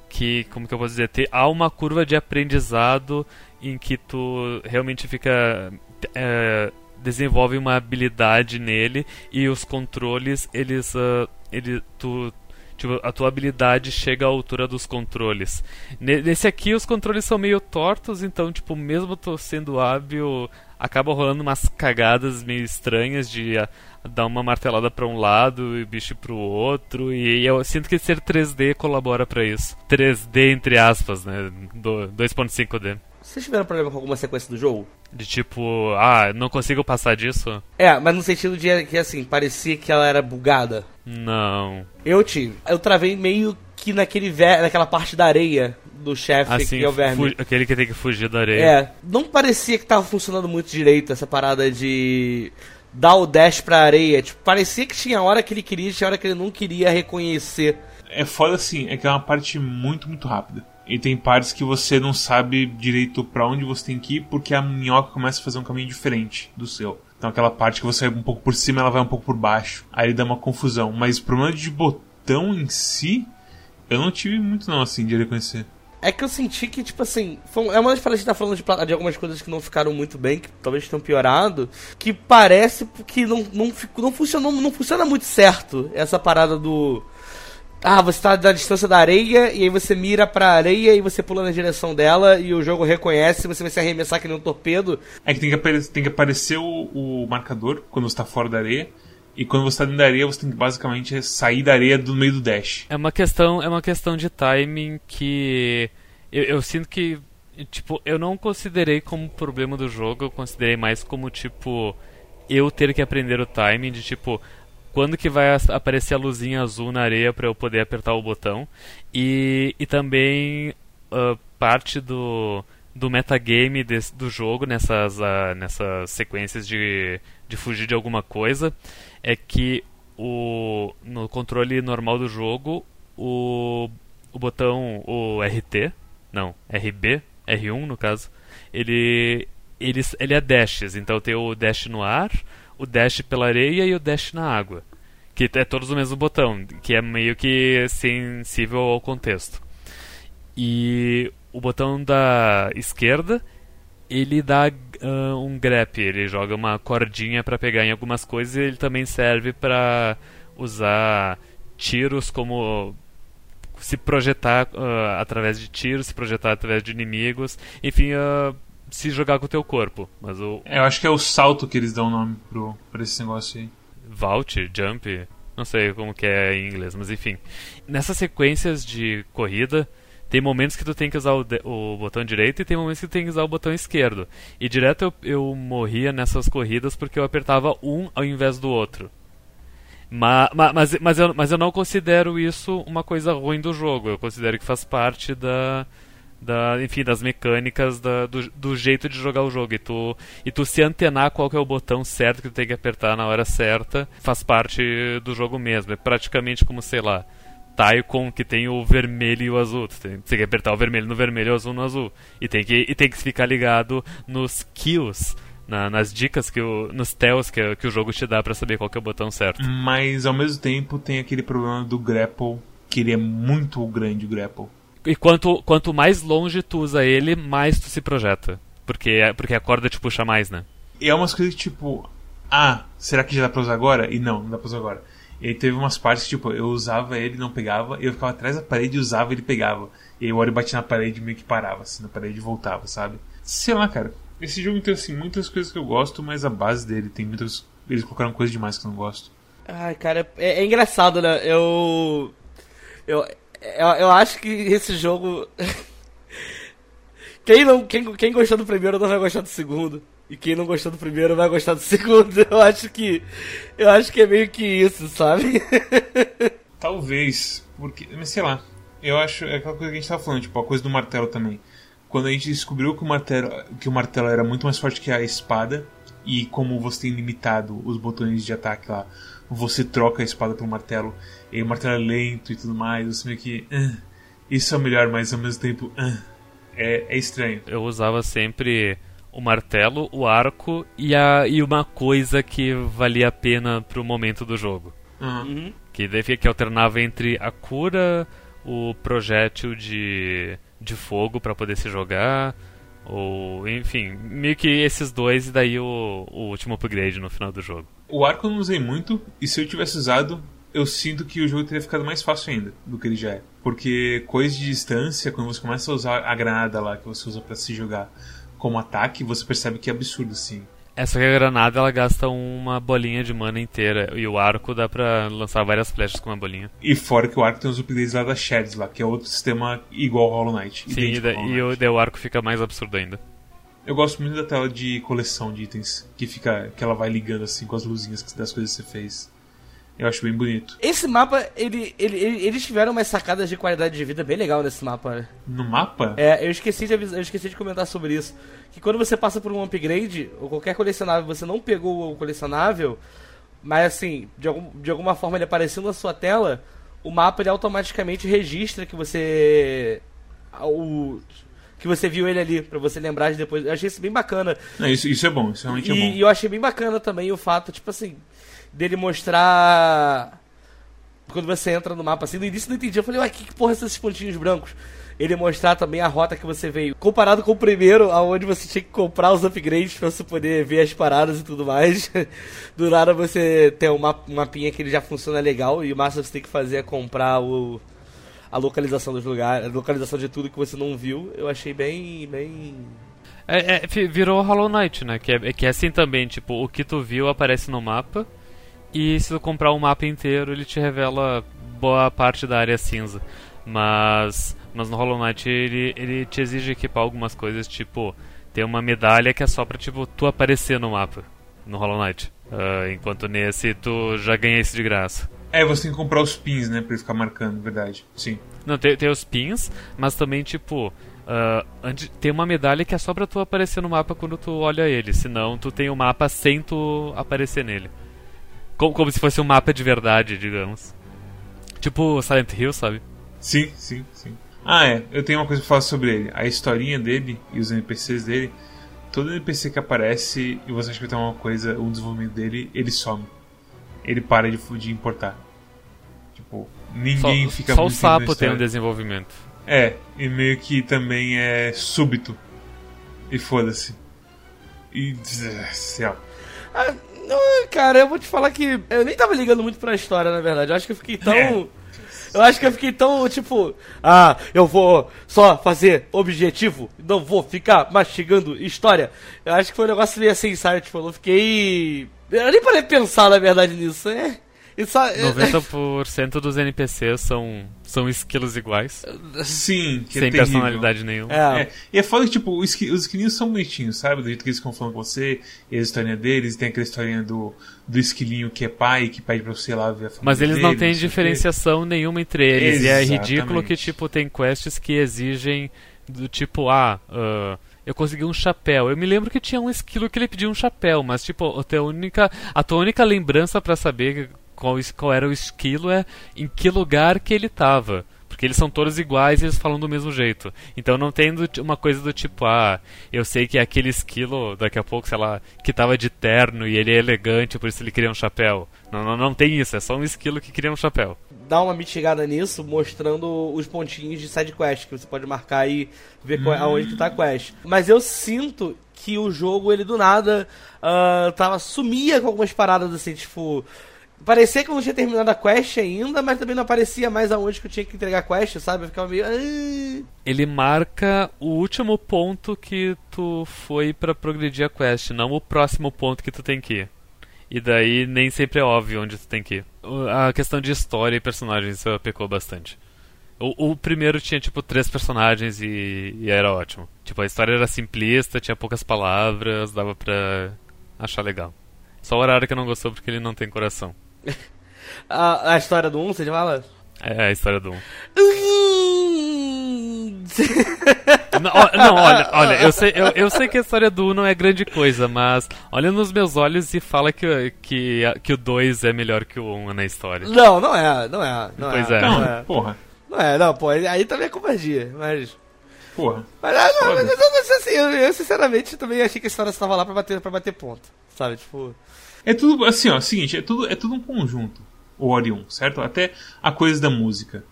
C: que, como que eu posso dizer? Te, há uma curva de aprendizado em que tu realmente fica. Uh, desenvolve uma habilidade nele e os controles eles uh, ele tu tipo, a tua habilidade chega à altura dos controles. Nesse aqui os controles são meio tortos, então tipo mesmo tu sendo hábil acaba rolando umas cagadas meio estranhas de uh, dar uma martelada para um lado e o bicho para o outro e eu sinto que ser 3D colabora para isso. 3D entre aspas, né? 2.5D.
B: Vocês tiveram problema com alguma sequência do jogo?
C: De tipo, ah, não consigo passar disso?
B: É, mas no sentido de que assim, parecia que ela era bugada.
C: Não.
B: Eu tive. Eu travei meio que naquele ver... naquela parte da areia do chefe
C: assim,
B: que é o verme.
C: Aquele que tem que fugir da areia.
B: É. Não parecia que tava funcionando muito direito essa parada de dar o dash pra areia. Tipo, parecia que tinha hora que ele queria, tinha hora que ele não queria reconhecer.
A: É foda assim, é que é uma parte muito, muito rápida. E tem partes que você não sabe direito para onde você tem que ir porque a minhoca começa a fazer um caminho diferente do seu. Então aquela parte que você vai um pouco por cima, ela vai um pouco por baixo. Aí dá uma confusão. Mas o problema de botão em si, eu não tive muito não assim de reconhecer.
B: É que eu senti que, tipo assim, é uma das paradas que tá falando de, de, algumas coisas que não ficaram muito bem, que talvez tenham piorado, que parece que não, não, não, funcionou, não funciona muito certo essa parada do ah, você tá da distância da areia e aí você mira pra areia e você pula na direção dela e o jogo reconhece você vai se arremessar que nem um torpedo.
A: É que tem que, apare tem que aparecer o, o, marcador quando você tá fora da areia. E quando você tá dentro da areia, você tem que basicamente sair da areia do meio do dash.
C: É uma questão, é uma questão de timing que eu, eu sinto que tipo, eu não considerei como problema do jogo, eu considerei mais como tipo eu ter que aprender o timing de tipo, quando que vai aparecer a luzinha azul na areia para eu poder apertar o botão. E, e também uh, parte do, do metagame desse, do jogo nessas, uh, nessas sequências de, de fugir de alguma coisa é que o, no controle normal do jogo o, o botão o RT não RB R1 no caso ele ele, ele é dashes. Então tem o dash no ar o dash pela areia e o dash na água. Que é todos o mesmo botão, que é meio que sensível ao contexto. E o botão da esquerda, ele dá uh, um grep, ele joga uma cordinha para pegar em algumas coisas e ele também serve para usar tiros como se projetar uh, através de tiros, se projetar através de inimigos, enfim, uh, se jogar com o teu corpo. Mas o...
A: É, eu acho que é o salto que eles dão nome pro, pra esse negócio aí.
C: Vault, jump, não sei como que é em inglês, mas enfim. Nessas sequências de corrida, tem momentos que tu tem que usar o, o, botão direito e tem momentos que tu tem que usar o botão esquerdo. E direto eu, eu morria nessas corridas porque eu apertava um ao invés do outro. Mas, mas, mas, eu, mas eu não considero isso uma coisa ruim do jogo. Eu considero que faz parte da, da enfim, das mecânicas da, do, do jeito de jogar o jogo. E tu, e tu se antenar qual é o botão certo que tu tem que apertar na hora certa faz parte do jogo mesmo. É praticamente como, sei lá, Taikon que tem o vermelho e o azul. Tu tem, tem que apertar o vermelho no vermelho e o azul no azul. E tem que, e tem que ficar ligado nos kills na, nas dicas que o, nos tells que, que o jogo te dá para saber qual é o botão certo.
A: Mas ao mesmo tempo tem aquele problema do grapple, que ele é muito grande o grapple.
C: E quanto, quanto mais longe tu usa ele, mais tu se projeta. Porque, porque a corda te puxa mais, né?
A: E é umas coisas tipo, ah, será que já dá pra usar agora? E não, não dá pra usar agora. E aí teve umas partes, tipo, eu usava ele não pegava, e eu ficava atrás da parede e usava ele pegava. E aí o Ori batia na parede e meio que parava, assim, na parede e voltava, sabe? Sei lá, cara. Esse jogo tem assim muitas coisas que eu gosto, mas a base dele tem muitas. Eles colocaram coisas demais que eu não gosto.
B: Ai, cara, é, é engraçado, né? Eu, eu. Eu, eu acho que esse jogo. <laughs> quem, não, quem, quem gostou do primeiro não vai gostar do segundo. E quem não gostou do primeiro vai gostar do <laughs> segundo. Eu acho que. Eu acho que é meio que isso, sabe? <laughs>
A: Talvez. Porque. Mas sei lá. Eu acho. É aquela coisa que a gente tava falando, tipo, a coisa do martelo também quando a gente descobriu que o martelo, que o martelo era muito mais forte que a espada, e como você tem limitado os botões de ataque lá, você troca a espada pelo martelo, e o martelo é lento e tudo mais, você meio que. Uh, isso é o melhor, mas ao mesmo tempo. Uh, é, é estranho.
C: Eu usava sempre o martelo, o arco e, a, e uma coisa que valia a pena pro momento do jogo.
A: Uhum.
C: Que, que alternava entre a cura, o projétil de de fogo para poder se jogar. Ou, enfim, meio que esses dois e daí o, o último upgrade no final do jogo.
A: O arco eu não usei muito, e se eu tivesse usado, eu sinto que o jogo teria ficado mais fácil ainda do que ele já é. Porque coisa de distância, quando você começa a usar a granada lá que você usa para se jogar como ataque, você percebe que é absurdo, assim.
C: Essa granada ela gasta uma bolinha de mana inteira e o arco dá pra lançar várias flechas com uma bolinha.
A: E fora que o arco tem os upgrades lá da Shards lá, que é outro sistema igual ao Hollow Knight.
C: Sim, e, da, e o, o arco fica mais absurdo ainda.
A: Eu gosto muito da tela de coleção de itens, que fica que ela vai ligando assim com as luzinhas das coisas que você fez. Eu acho bem bonito.
B: Esse mapa, ele, ele, ele, eles tiveram umas sacadas de qualidade de vida bem legal nesse mapa. Né?
A: No mapa?
B: É, eu esqueci de eu esqueci de comentar sobre isso. Que quando você passa por um upgrade, ou qualquer colecionável, você não pegou o colecionável, mas assim, de, algum, de alguma forma ele apareceu na sua tela, o mapa ele automaticamente registra que você. O, que você viu ele ali, para você lembrar de depois. Eu achei isso bem bacana.
A: Isso, isso é bom, isso realmente
B: e,
A: é bom.
B: E eu achei bem bacana também o fato, tipo assim, dele mostrar. Quando você entra no mapa assim, no início eu não entendi. Eu falei, uai, que, que porra são esses pontinhos brancos? Ele mostrar também a rota que você veio. Comparado com o primeiro, aonde você tinha que comprar os upgrades pra você poder ver as paradas e tudo mais. <laughs> Do nada você tem uma mapinha que ele já funciona legal e o máximo que você tem que fazer é comprar o, a localização dos lugares, a localização de tudo que você não viu. Eu achei bem. bem.
C: É, é, virou Hollow Knight, né? Que é, que é assim também, tipo, o que tu viu aparece no mapa e se tu comprar o um mapa inteiro, ele te revela boa parte da área cinza. Mas, mas no Hollow Knight ele, ele te exige equipar algumas coisas, tipo, ter uma medalha que é só pra tipo, tu aparecer no mapa, no Hollow Knight. Uh, enquanto nesse tu já ganha isso de graça.
A: É, você tem que comprar os pins, né, pra ele ficar marcando, verdade. Sim.
C: Não, tem, tem os pins, mas também, tipo, Uh, tem uma medalha que é só pra tu aparecer no mapa quando tu olha ele, senão tu tem o um mapa sem tu aparecer nele. Como, como se fosse um mapa de verdade, digamos. Tipo Silent Hill, sabe?
A: Sim, sim, sim. Ah, é. Eu tenho uma coisa pra falar sobre ele. A historinha dele e os NPCs dele. Todo NPC que aparece e você acha que vai ter uma coisa, um desenvolvimento dele, ele some. Ele para de, de importar. Tipo, ninguém
C: só,
A: fica
C: Só o sapo tem um desenvolvimento.
A: É, e meio que também é súbito. E foda-se. E. Céu.
B: Ah, não, cara, eu vou te falar que eu nem tava ligando muito pra história, na verdade. Eu acho que eu fiquei tão. É. Eu acho que eu fiquei tão, tipo, ah, eu vou só fazer objetivo, não vou ficar mastigando história. Eu acho que foi um negócio meio assim, sabe? Tipo, eu não fiquei. Eu nem parei pensar, na verdade, nisso. É, E só,
C: 90% dos NPCs são, são esquilos iguais,
A: Sim, que é
C: sem
A: terrível.
C: personalidade nenhuma.
B: É,
A: É, e é foda que, tipo, os, esqui- os esquilinhos são bonitinhos, sabe? Do jeito que eles ficam falando com você, e a historinha deles, tem aquela historinha do, do esquilinho que é pai, que pede pra você ir lá ver a família
C: Mas eles não
A: dele,
C: têm diferenciação nenhuma entre eles. E é
A: Exatamente.
C: ridículo que, tipo, tem quests que exigem do tipo, ah, ah, eu consegui um chapéu. Eu me lembro que tinha um esquilo que ele pediu um chapéu, mas, tipo, a tua única, a tua única lembrança pra saber qual, qual era o esquilo é em que lugar que ele tava. Porque eles são todos iguais e eles falam do mesmo jeito. Então não tem uma coisa do tipo, ah, eu sei que é aquele esquilo, daqui a pouco, sei lá, que tava de terno e ele é elegante, por isso ele queria um chapéu. Não, não, não tem isso, é só um esquilo que queria um chapéu.
B: dá uma mitigada nisso, mostrando os pontinhos de side quest que você pode marcar e ver qual, aonde que tá a quest. Mas eu sinto que o jogo, ele do nada, ah, tava, sumia com algumas paradas assim, tipo. Parecia que eu não tinha terminado a quest ainda, mas também não aparecia mais aonde que eu tinha que entregar a quest, sabe? Eu ficava meio. "Ah".
C: Ele marca o último ponto que tu foi pra progredir a quest, não o próximo ponto que tu tem que ir. E daí nem sempre é óbvio onde tu tem que ir. A questão de história e personagens isso pecou bastante. O, o primeiro tinha tipo três personagens e, e era ótimo. Tipo, a história era simplista, tinha poucas palavras, dava pra achar legal. Só o horário que eu não gostou porque ele não tem coração.
B: A, a história do 1, você já fala?
C: É a história do 1.
B: Hum. <laughs>
C: Não, não, olha, olha, eu sei, eu, eu sei que a história do 1 não é grande coisa, mas olha nos meus olhos e fala que, que, que o 2 é melhor que o 1 na história.
B: Não, não é, não é. Não
C: Pois
B: é,
C: é.
B: Não
A: Não,
B: é,
A: porra,
B: não, é, não pô, aí também é covardia, mas.
A: porra.
B: Mas, ah, não, mas mas, assim, eu, eu, sinceramente também achei que a história estava lá pra bater, pra bater ponto. Sabe, tipo.
A: É tudo, assim, ó, seguinte, é tudo, é tudo um conjunto, o Ori 1, certo? Até a coisa da música.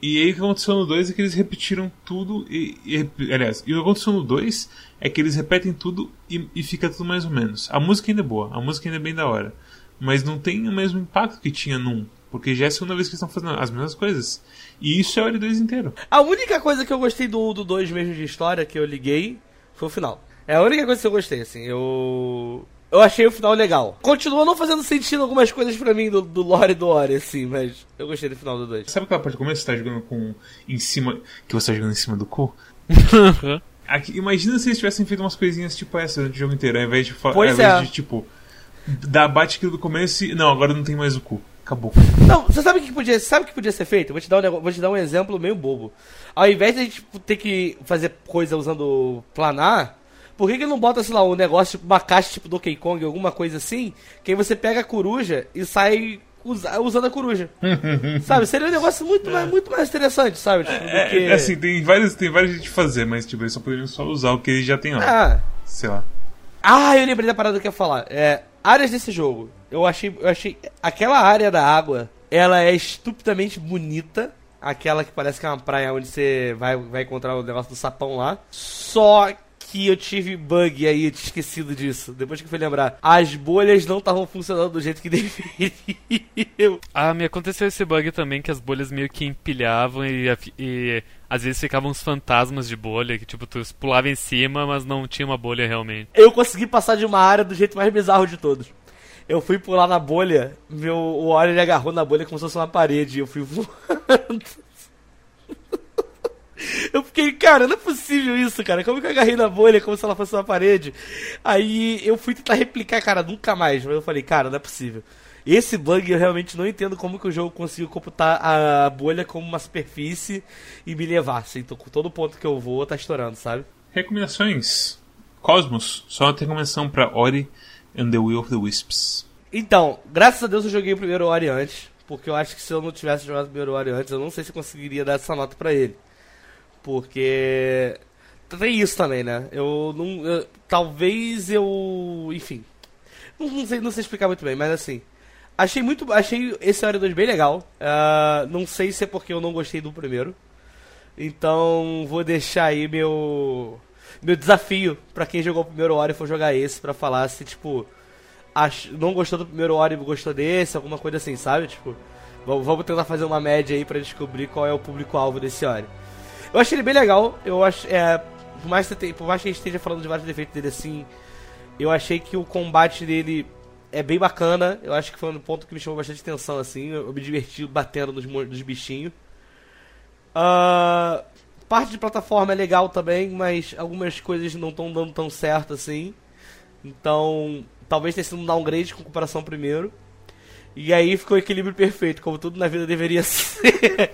A: E aí o que aconteceu no 2 é que eles repetiram tudo e, e aliás, e o que aconteceu no 2 é que eles repetem tudo e, e fica tudo mais ou menos. A música ainda é boa, a música ainda é bem da hora, mas não tem o mesmo impacto que tinha 1, porque já é a segunda vez que eles estão fazendo as mesmas coisas. E isso é o Ori 2 inteiro.
B: A única coisa que eu gostei do 2 do dois mesmo de história que eu liguei foi o final. É a única coisa que eu gostei, assim. Eu. Eu achei o final legal. Continua não fazendo sentido algumas coisas pra mim do, do lore do Ori, assim, mas eu gostei do final do 2.
A: Sabe aquela parte do começo que você tá jogando com em cima que você tá jogando em cima do cu? Aqui, imagina se eles tivessem feito umas coisinhas tipo essa durante o jogo inteiro, ao invés de,
B: Pois
A: ao invés
B: é.
A: de tipo, dar bate aquilo do começo e. Não, agora não tem mais o cu. Acabou.
B: Não, você sabe o que podia, sabe o que podia ser feito? Eu Vou te dar um, vou te dar um exemplo meio bobo. Ao invés de a gente ter que fazer coisa usando planar, por que, que não bota, sei lá, um negócio, tipo uma caixa tipo Donkey Kong, alguma coisa assim, que aí você pega a coruja e sai usa- usando a coruja. <laughs> sabe? Seria um negócio muito, mais, muito mais interessante, sabe? Tipo,
A: É,
B: que...
A: é, assim, tem vários, tem vários jeitos de fazer, mas tipo, eles só poderiam só usar o que eles já têm lá.
B: Ah,
A: Sei lá.
B: Ah, eu lembrei da parada que eu ia falar. É, áreas desse jogo. Eu achei, eu achei. Aquela área da água, ela é estupidamente bonita. Aquela que parece que é uma praia onde você vai, vai encontrar o negócio do sapão lá. Só que eu tive bug aí, eu tinha esquecido disso. Depois que eu fui lembrar. As bolhas não estavam funcionando do jeito que <laughs> deveriam.
C: Ah, me aconteceu esse bug também, que as bolhas meio que empilhavam e, e às vezes ficavam uns fantasmas de bolha, que tipo, tu pulava em cima, mas não tinha uma bolha realmente.
B: Eu consegui passar de uma área do jeito mais bizarro de todos. Eu fui pular na bolha, meu, o óleo ele agarrou na bolha como se fosse uma parede. e Eu fui <laughs> voando. <laughs> Eu fiquei, cara, não é possível isso, cara. Como que eu agarrei na bolha como se ela fosse uma parede? Aí eu fui tentar replicar, cara, nunca mais. Mas eu falei, cara, não é possível. Esse bug eu realmente não entendo como que o jogo conseguiu computar a bolha como uma superfície e me levar. Assim, com todo ponto que eu vou, tá estourando, sabe?
A: Recomendações. Cosmos, só uma recomendação pra Ori and the Will of the Wisps.
B: Então, graças a Deus eu joguei o primeiro Ori antes. Porque eu acho que se eu não tivesse jogado o primeiro Ori antes, eu não sei se eu conseguiria dar essa nota pra ele. Porque. Tem isso também, né? Eu não. eu- talvez eu. Enfim. Não, não sei, não sei explicar muito bem, mas assim. Achei muito. Achei esse Ori 2 bem legal. Ah, não sei se é porque eu não gostei do primeiro. Então vou deixar aí meu. Meu desafio pra quem jogou o primeiro Ori e for jogar esse, pra falar se, tipo ach... não gostou do primeiro Ori e gostou desse, alguma coisa assim, sabe? Tipo, vamos tentar fazer uma média aí pra descobrir qual é o público-alvo desse Ori. Eu achei ele bem legal, eu acho, é, por mais que, por mais que a gente esteja falando de vários defeitos dele assim, eu achei que o combate dele é bem bacana. Eu acho que foi um ponto que me chamou bastante atenção, assim. Eu me diverti batendo nos, nos bichinhos. Uh, parte de plataforma é legal também, mas algumas coisas não estão dando tão certo assim. Então, talvez tenha sido um downgrade com comparação primeiro. E aí ficou o equilíbrio perfeito, como tudo na vida deveria <laughs> ser.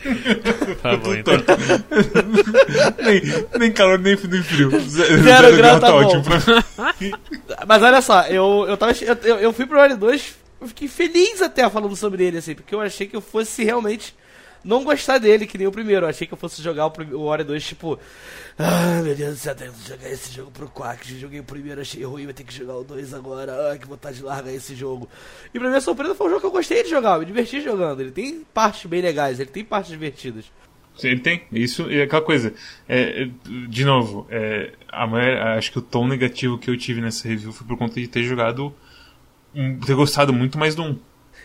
B: <laughs>
C: Tá bom, então. <laughs>
A: nem, nem calor, nem frio. Zero,
B: Zero grau tá ótimo pra <laughs> Mas olha só, eu, eu, tava, eu, eu fui pro Ori 2, eu fiquei feliz até falando sobre ele, assim, porque eu achei que eu fosse realmente não gostar dele, que nem o primeiro. Eu achei que eu fosse jogar o, o Ori 2, tipo. Ah, meu Deus do céu, tenho que jogar esse jogo pro Quack. Joguei o primeiro, achei ruim, vai ter que jogar o 2 agora. Ah, que vontade de largar esse jogo. E pra minha surpresa foi um jogo que eu gostei de jogar, me diverti jogando. Ele tem partes bem legais, ele tem partes divertidas.
A: Ele tem. Isso é aquela coisa. É, é, de novo, é, a maior, acho que o tom negativo que eu tive nessa review foi por conta de ter jogado. Ter gostado muito mais do 1.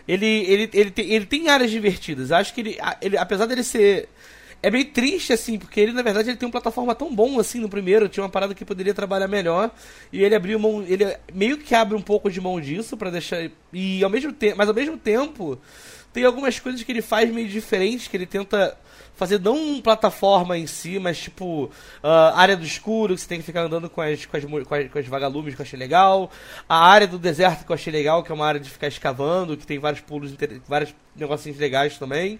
B: Ele, ele, ele, tem, ele tem áreas divertidas. Acho que ele, ele, apesar dele ser. É meio triste, assim, porque ele, na verdade, ele tem uma plataforma tão bom assim no primeiro. Tinha uma parada que poderia trabalhar melhor. E ele abriu mão. Ele meio que abre um pouco de mão disso para deixar. E ao mesmo tempo. Mas ao mesmo tempo. Tem algumas coisas que ele faz meio diferentes, que ele tenta fazer não plataforma em si, mas tipo uh, área do escuro, que você tem que ficar andando com as, com as, com as, com as vagalumes, que eu achei legal. A área do deserto, que eu achei legal, que é uma área de ficar escavando, que tem vários pulos, vários negocinhos legais também.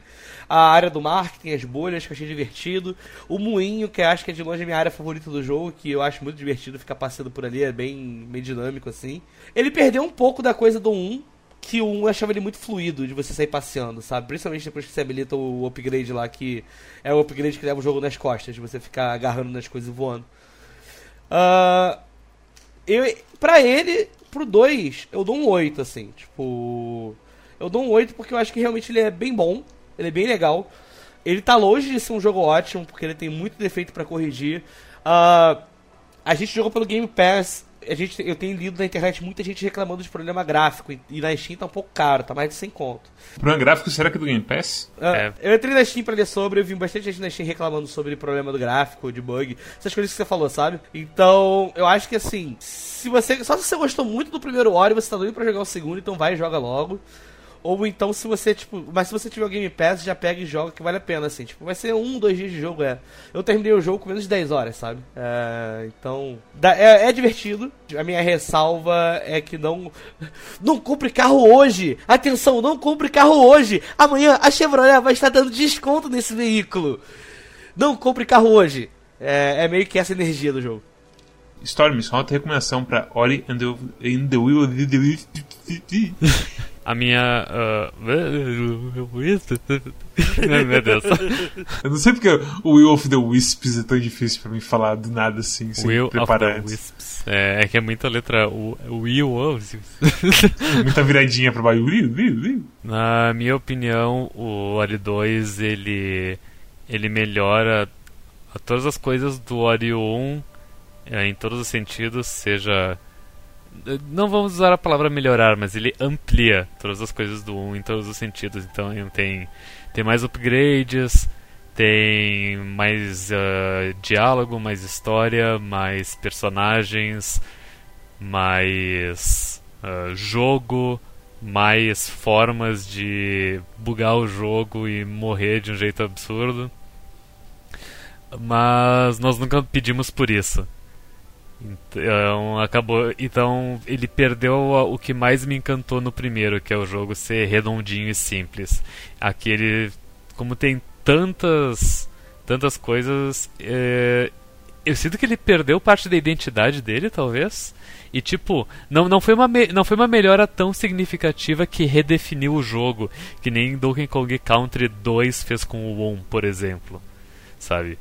B: A área do mar, que tem as bolhas, que eu achei divertido. O moinho, que acho que é de longe a minha área favorita do jogo, que eu acho muito divertido ficar passando por ali, é bem, bem dinâmico assim. Ele perdeu um pouco da coisa do 1, que o 1 eu achava ele muito fluido de você sair passeando, sabe? Principalmente depois que você habilita o upgrade lá, que é o upgrade que leva o jogo nas costas, de você ficar agarrando nas coisas e voando. Uh, eu, pra ele, pro 2, eu dou um 8, assim. Tipo. Eu dou um 8 porque eu acho que realmente ele é bem bom, ele é bem legal. Ele tá longe de ser um jogo ótimo, porque ele tem muito defeito para corrigir. Uh, a gente jogou pelo Game Pass a gente, eu tenho lido na internet muita gente reclamando de problema gráfico. E na Steam tá um pouco caro, tá mais de 100 conto.
A: Problema gráfico, será que é do Game Pass?
B: Uh, é. Eu entrei na Steam pra ler sobre, eu vi bastante gente na Steam reclamando sobre problema do gráfico, de bug, essas coisas que você falou, sabe? Então, eu acho que assim, se você. Só se você gostou muito do primeiro Ori, você tá doido pra jogar o segundo, então vai e joga logo. Ou então, se você, tipo. Mas se você tiver o Game Pass, já pega e joga que vale a pena, assim. Tipo, vai ser um, dois dias de jogo, é. Eu terminei o jogo com menos de 10 horas, sabe? É, então. É, é divertido. A minha ressalva é que não. <laughs> Não compre carro hoje! Atenção, não compre carro hoje! Amanhã a Chevrolet vai estar dando desconto nesse veículo! Não compre carro hoje! É, é meio que essa energia do jogo.
A: Storm, só uma recomendação pra Ori and the, and the Will <laughs>
C: a minha. Uh... <laughs> Meu Deus.
A: Eu não sei porque o Will of the Wisps é tão difícil pra mim falar do nada assim, sem
C: Will
A: preparar
C: of the Wisps. É, é, que é muita letra. O, Will of <laughs>
A: Muita viradinha pra baixo. Will, Will, Will.
C: Na minha opinião, o Ori 2 ele. ele melhora todas as coisas do Ori 1 é, em todos os sentidos, seja não vamos usar a palavra melhorar, mas ele amplia todas as coisas do 1 em todos os sentidos. Então tem, tem mais upgrades, tem mais uh, diálogo, mais história, mais personagens, mais uh, jogo, mais formas de bugar o jogo e morrer de um jeito absurdo. Mas nós nunca pedimos por isso. Então acabou. Então ele perdeu o que mais me encantou no primeiro, que é o jogo ser redondinho e simples. Aqui ele, como tem tantas tantas coisas, é, eu sinto que ele perdeu parte da identidade dele, talvez. E tipo, não, não, foi uma não foi uma melhora tão significativa que redefiniu o jogo, que nem Donkey Kong Country 2 fez com o 1, por exemplo. Sabe?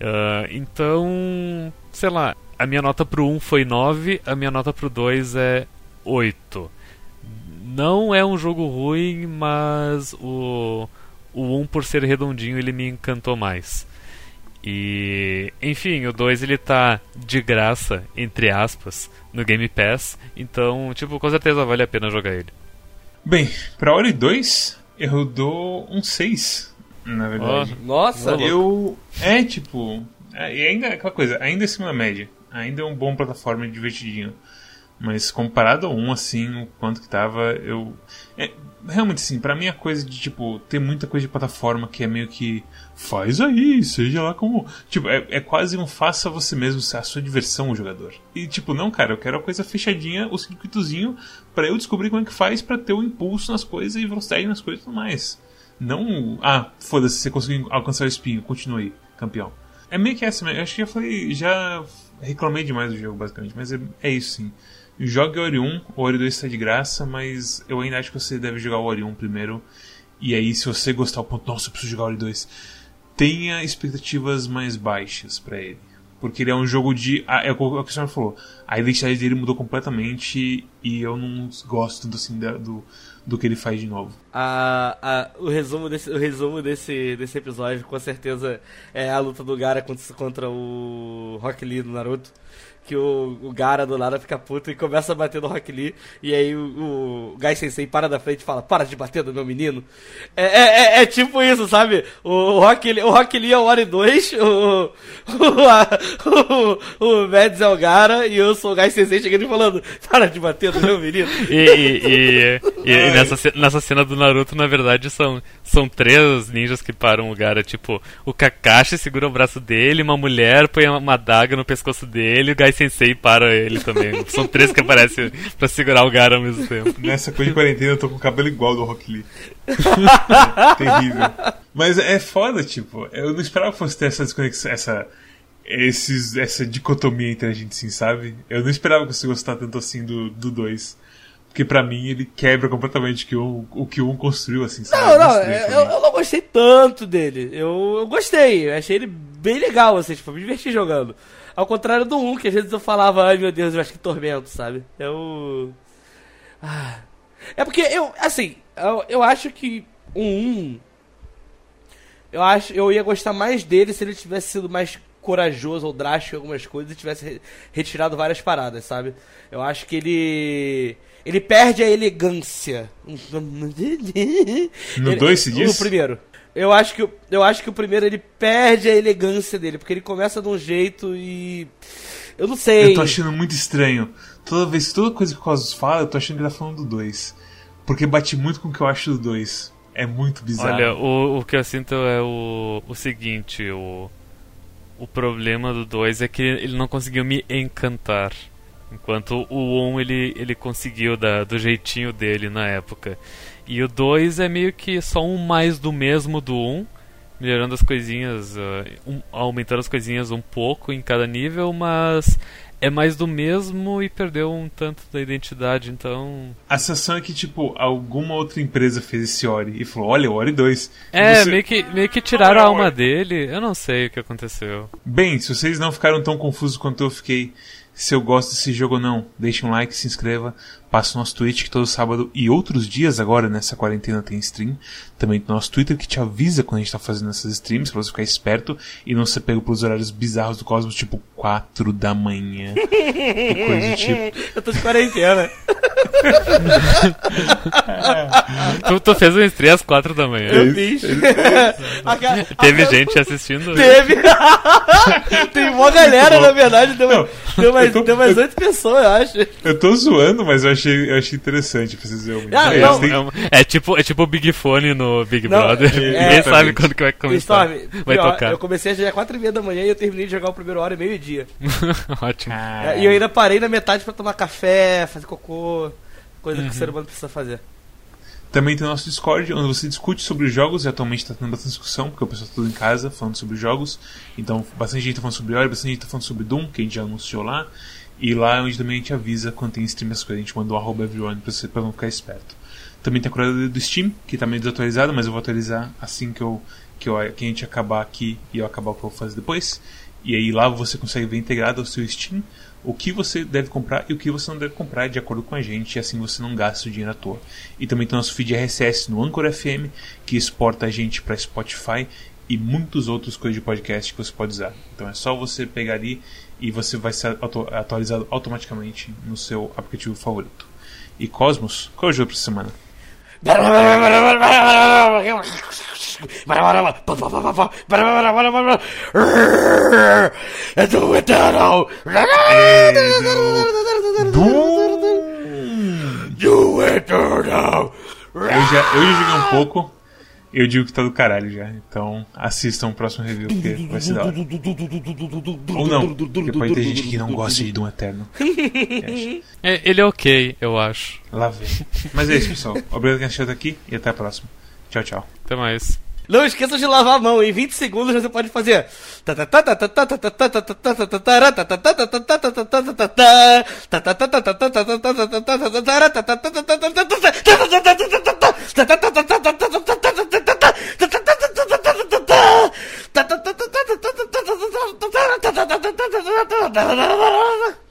C: Uh, então, sei lá, a minha nota pro 1 foi 9, a minha nota pro 2 é 8. Não é um jogo ruim, mas o, o 1 por ser redondinho ele me encantou mais. E, enfim, o 2 ele tá de graça, entre aspas, no Game Pass, então, tipo, com certeza vale a pena jogar ele.
A: Bem, pra Ori 2, eu dou um 6, na verdade.
B: Oh, nossa!
A: Eu. É, tipo. É, e ainda aquela coisa, ainda acima da média ainda é um bom plataforma divertidinho. Mas comparado a um, assim, o quanto que tava, eu. É, realmente, assim, pra mim a coisa de, tipo, ter muita coisa de plataforma que é meio que. Faz aí, seja lá como. Tipo, é, é quase um faça você mesmo, a sua diversão, o jogador. E, tipo, não, cara, eu quero a coisa fechadinha, o circuitozinho, para eu descobrir como é que faz para ter o impulso nas coisas e velocidade nas coisas e tudo mais. Não. Ah, foda-se, você conseguiu alcançar o espinho, continue, campeão. É meio que essa, eu acho que já falei. Já reclamei demais do jogo, basicamente, mas é, é isso sim. Jogue Ori 1, o Ori 2 está de graça, mas eu ainda acho que você deve jogar o Ori 1 primeiro. E aí, se você gostar, o ponto, nossa, eu preciso jogar o Ori 2, tenha expectativas mais baixas para ele. Porque ele é um jogo de. É o que o senhor falou. A identidade dele mudou completamente e eu não gosto tanto assim do, do que ele faz de novo.
B: A, a, o resumo, desse, o resumo desse, desse episódio, com certeza, é a luta do Gara contra o Rock Lee do Naruto que o, o Gara do nada fica puto e começa a bater no Rock Lee. E aí o, o Gai Sensei para da frente e fala: Para de bater no meu menino. É, é, é, é tipo isso, sabe? O, Rock, Lee, o Rock Lee é o Ori 2, o, o, o, o Mads é o Gara e eu sou o Gai Sensei chegando e falando: Para de bater no meu menino.
C: e, e, e, e nessa, nessa cena do Naruto, na verdade, são, são três ninjas que param o Gara. Tipo, o Kakashi segura o braço dele, uma mulher põe uma adaga no pescoço dele, o Gai Sensei para ele também. São três que aparecem pra segurar o Gara ao mesmo tempo.
A: Nessa coisa de quarentena eu tô com o cabelo igual do Rock Lee. é, <laughs> terrível. Mas é foda, tipo, eu não esperava que fosse ter essa desconexão, essa, esses, essa dicotomia entre a gente, assim, sabe? Eu não esperava que você gostasse tanto assim do 2. Do porque pra mim ele quebra completamente que o, o que o 1 construiu, assim, sabe?
B: Não, não, eu, eu, não gostei tanto dele. Eu, eu gostei, eu achei ele bem legal, assim, tipo, me diverti jogando. Ao contrário do 1, que às vezes eu falava, ai meu Deus, eu acho que tormento, sabe? Eu. Ah. É porque eu, assim, eu, eu acho que o 1. Eu acho eu ia gostar mais dele se ele tivesse sido mais corajoso ou drástico em algumas coisas e tivesse retirado várias paradas, sabe? Eu acho que ele. Ele perde a elegância.
A: No 2 se diz?
B: No primeiro. Eu acho que eu acho que o primeiro ele perde a elegância dele, porque ele começa de um jeito e eu não sei.
A: Eu tô achando muito estranho. Toda vez, toda coisa que o Cosmos fala, eu tô achando que ele tá falando do 2. Porque bate muito com o que eu acho do 2. É muito bizarro.
C: Olha, o, o que eu sinto é o, o seguinte, o, o problema do 2 é que ele não conseguiu me encantar. Enquanto o 1 um, ele, ele conseguiu da, do jeitinho dele na época. E o 2 é meio que só um mais do mesmo do 1, um, melhorando as coisinhas, uh, um, aumentando as coisinhas um pouco em cada nível, mas é mais do mesmo e perdeu um tanto da identidade, então.
A: A sensação é que, tipo, alguma outra empresa fez esse Ori e falou: olha, o Ori 2.
C: É, você... meio, que, meio que tiraram a alma dele, eu não sei o que aconteceu.
A: Bem, se vocês não ficaram tão confusos quanto eu fiquei se eu gosto desse jogo ou não. Deixe um like, se inscreva, passe o nosso Twitch que todo sábado e outros dias agora nessa quarentena tem stream. Também tem nosso Twitter que te avisa quando a gente tá fazendo essas streams, pra você ficar esperto e não ser pego pelos horários bizarros do Cosmos, tipo 4 da manhã. <laughs> ou coisa do tipo.
B: Eu tô de quarentena.
C: tu, tu fez um stream às 4 da manhã.
B: Eu fiz. <laughs>
C: Teve gente assistindo?
B: Teve. <laughs> Tem uma galera, na verdade. Deu, não, deu mais, tô, deu mais 8 pessoas, eu acho.
A: Eu tô zoando, mas eu achei, eu achei interessante pra vocês verem.
C: Ah, é, é, tipo, é tipo o Big Fone no Big não, Brother. É, <laughs> Ninguém sabe quando que vai começar. Storm, vai pior, tocar.
B: Eu comecei a jogar 4 e meia da manhã e eu terminei de jogar o primeiro hora e meio-dia. <laughs>
C: Ótimo.
B: É, e eu ainda parei na metade pra tomar café, fazer cocô, coisa uhum. que o ser humano precisa fazer.
A: Também tem o nosso Discord, onde você discute sobre jogos, e atualmente está tendo bastante discussão, porque o pessoal está tudo em casa falando sobre jogos. Então, bastante gente está falando sobre Ori, bastante gente está falando sobre Doom, que a gente já anunciou lá. E lá é onde também a gente avisa quando tem stream as coisas, a gente manda o arroba everyone pra você pra não ficar esperto. Também tem a curadoria do Steam, que tá meio desatualizada, mas eu vou atualizar assim que, eu, que, eu, que a gente acabar aqui e eu acabar o que eu vou fazer depois. E aí lá você consegue ver integrado ao seu Steam o que você deve comprar e o que você não deve comprar de acordo com a gente, e assim você não gasta o dinheiro à toa. E também tem nosso feed RSS no Anchor FM, que exporta a gente para Spotify e muitos outros coisas de podcast que você pode usar. Então é só você pegar ali e você vai ser atu atualizado automaticamente no seu aplicativo favorito. E Cosmos, qual é o jogo pra semana? Do Eternal! Do
B: Eternal!
A: Eu já, eu já joguei um pouco, eu digo que tá do caralho já. Então assistam o próximo review, porque vai ser da hora. Ou não, porque pode ter gente que não gosta de Doom Eterno. <laughs>
C: É, ele é ok, eu acho.
A: Lá vem. Mas é isso, pessoal. Obrigado por assistiu até aqui e até a próxima. Tchau, tchau.
C: Até mais.
B: Não esqueça de lavar a mão. Em 20 segundos você pode fazer. たたたたたたたダダダ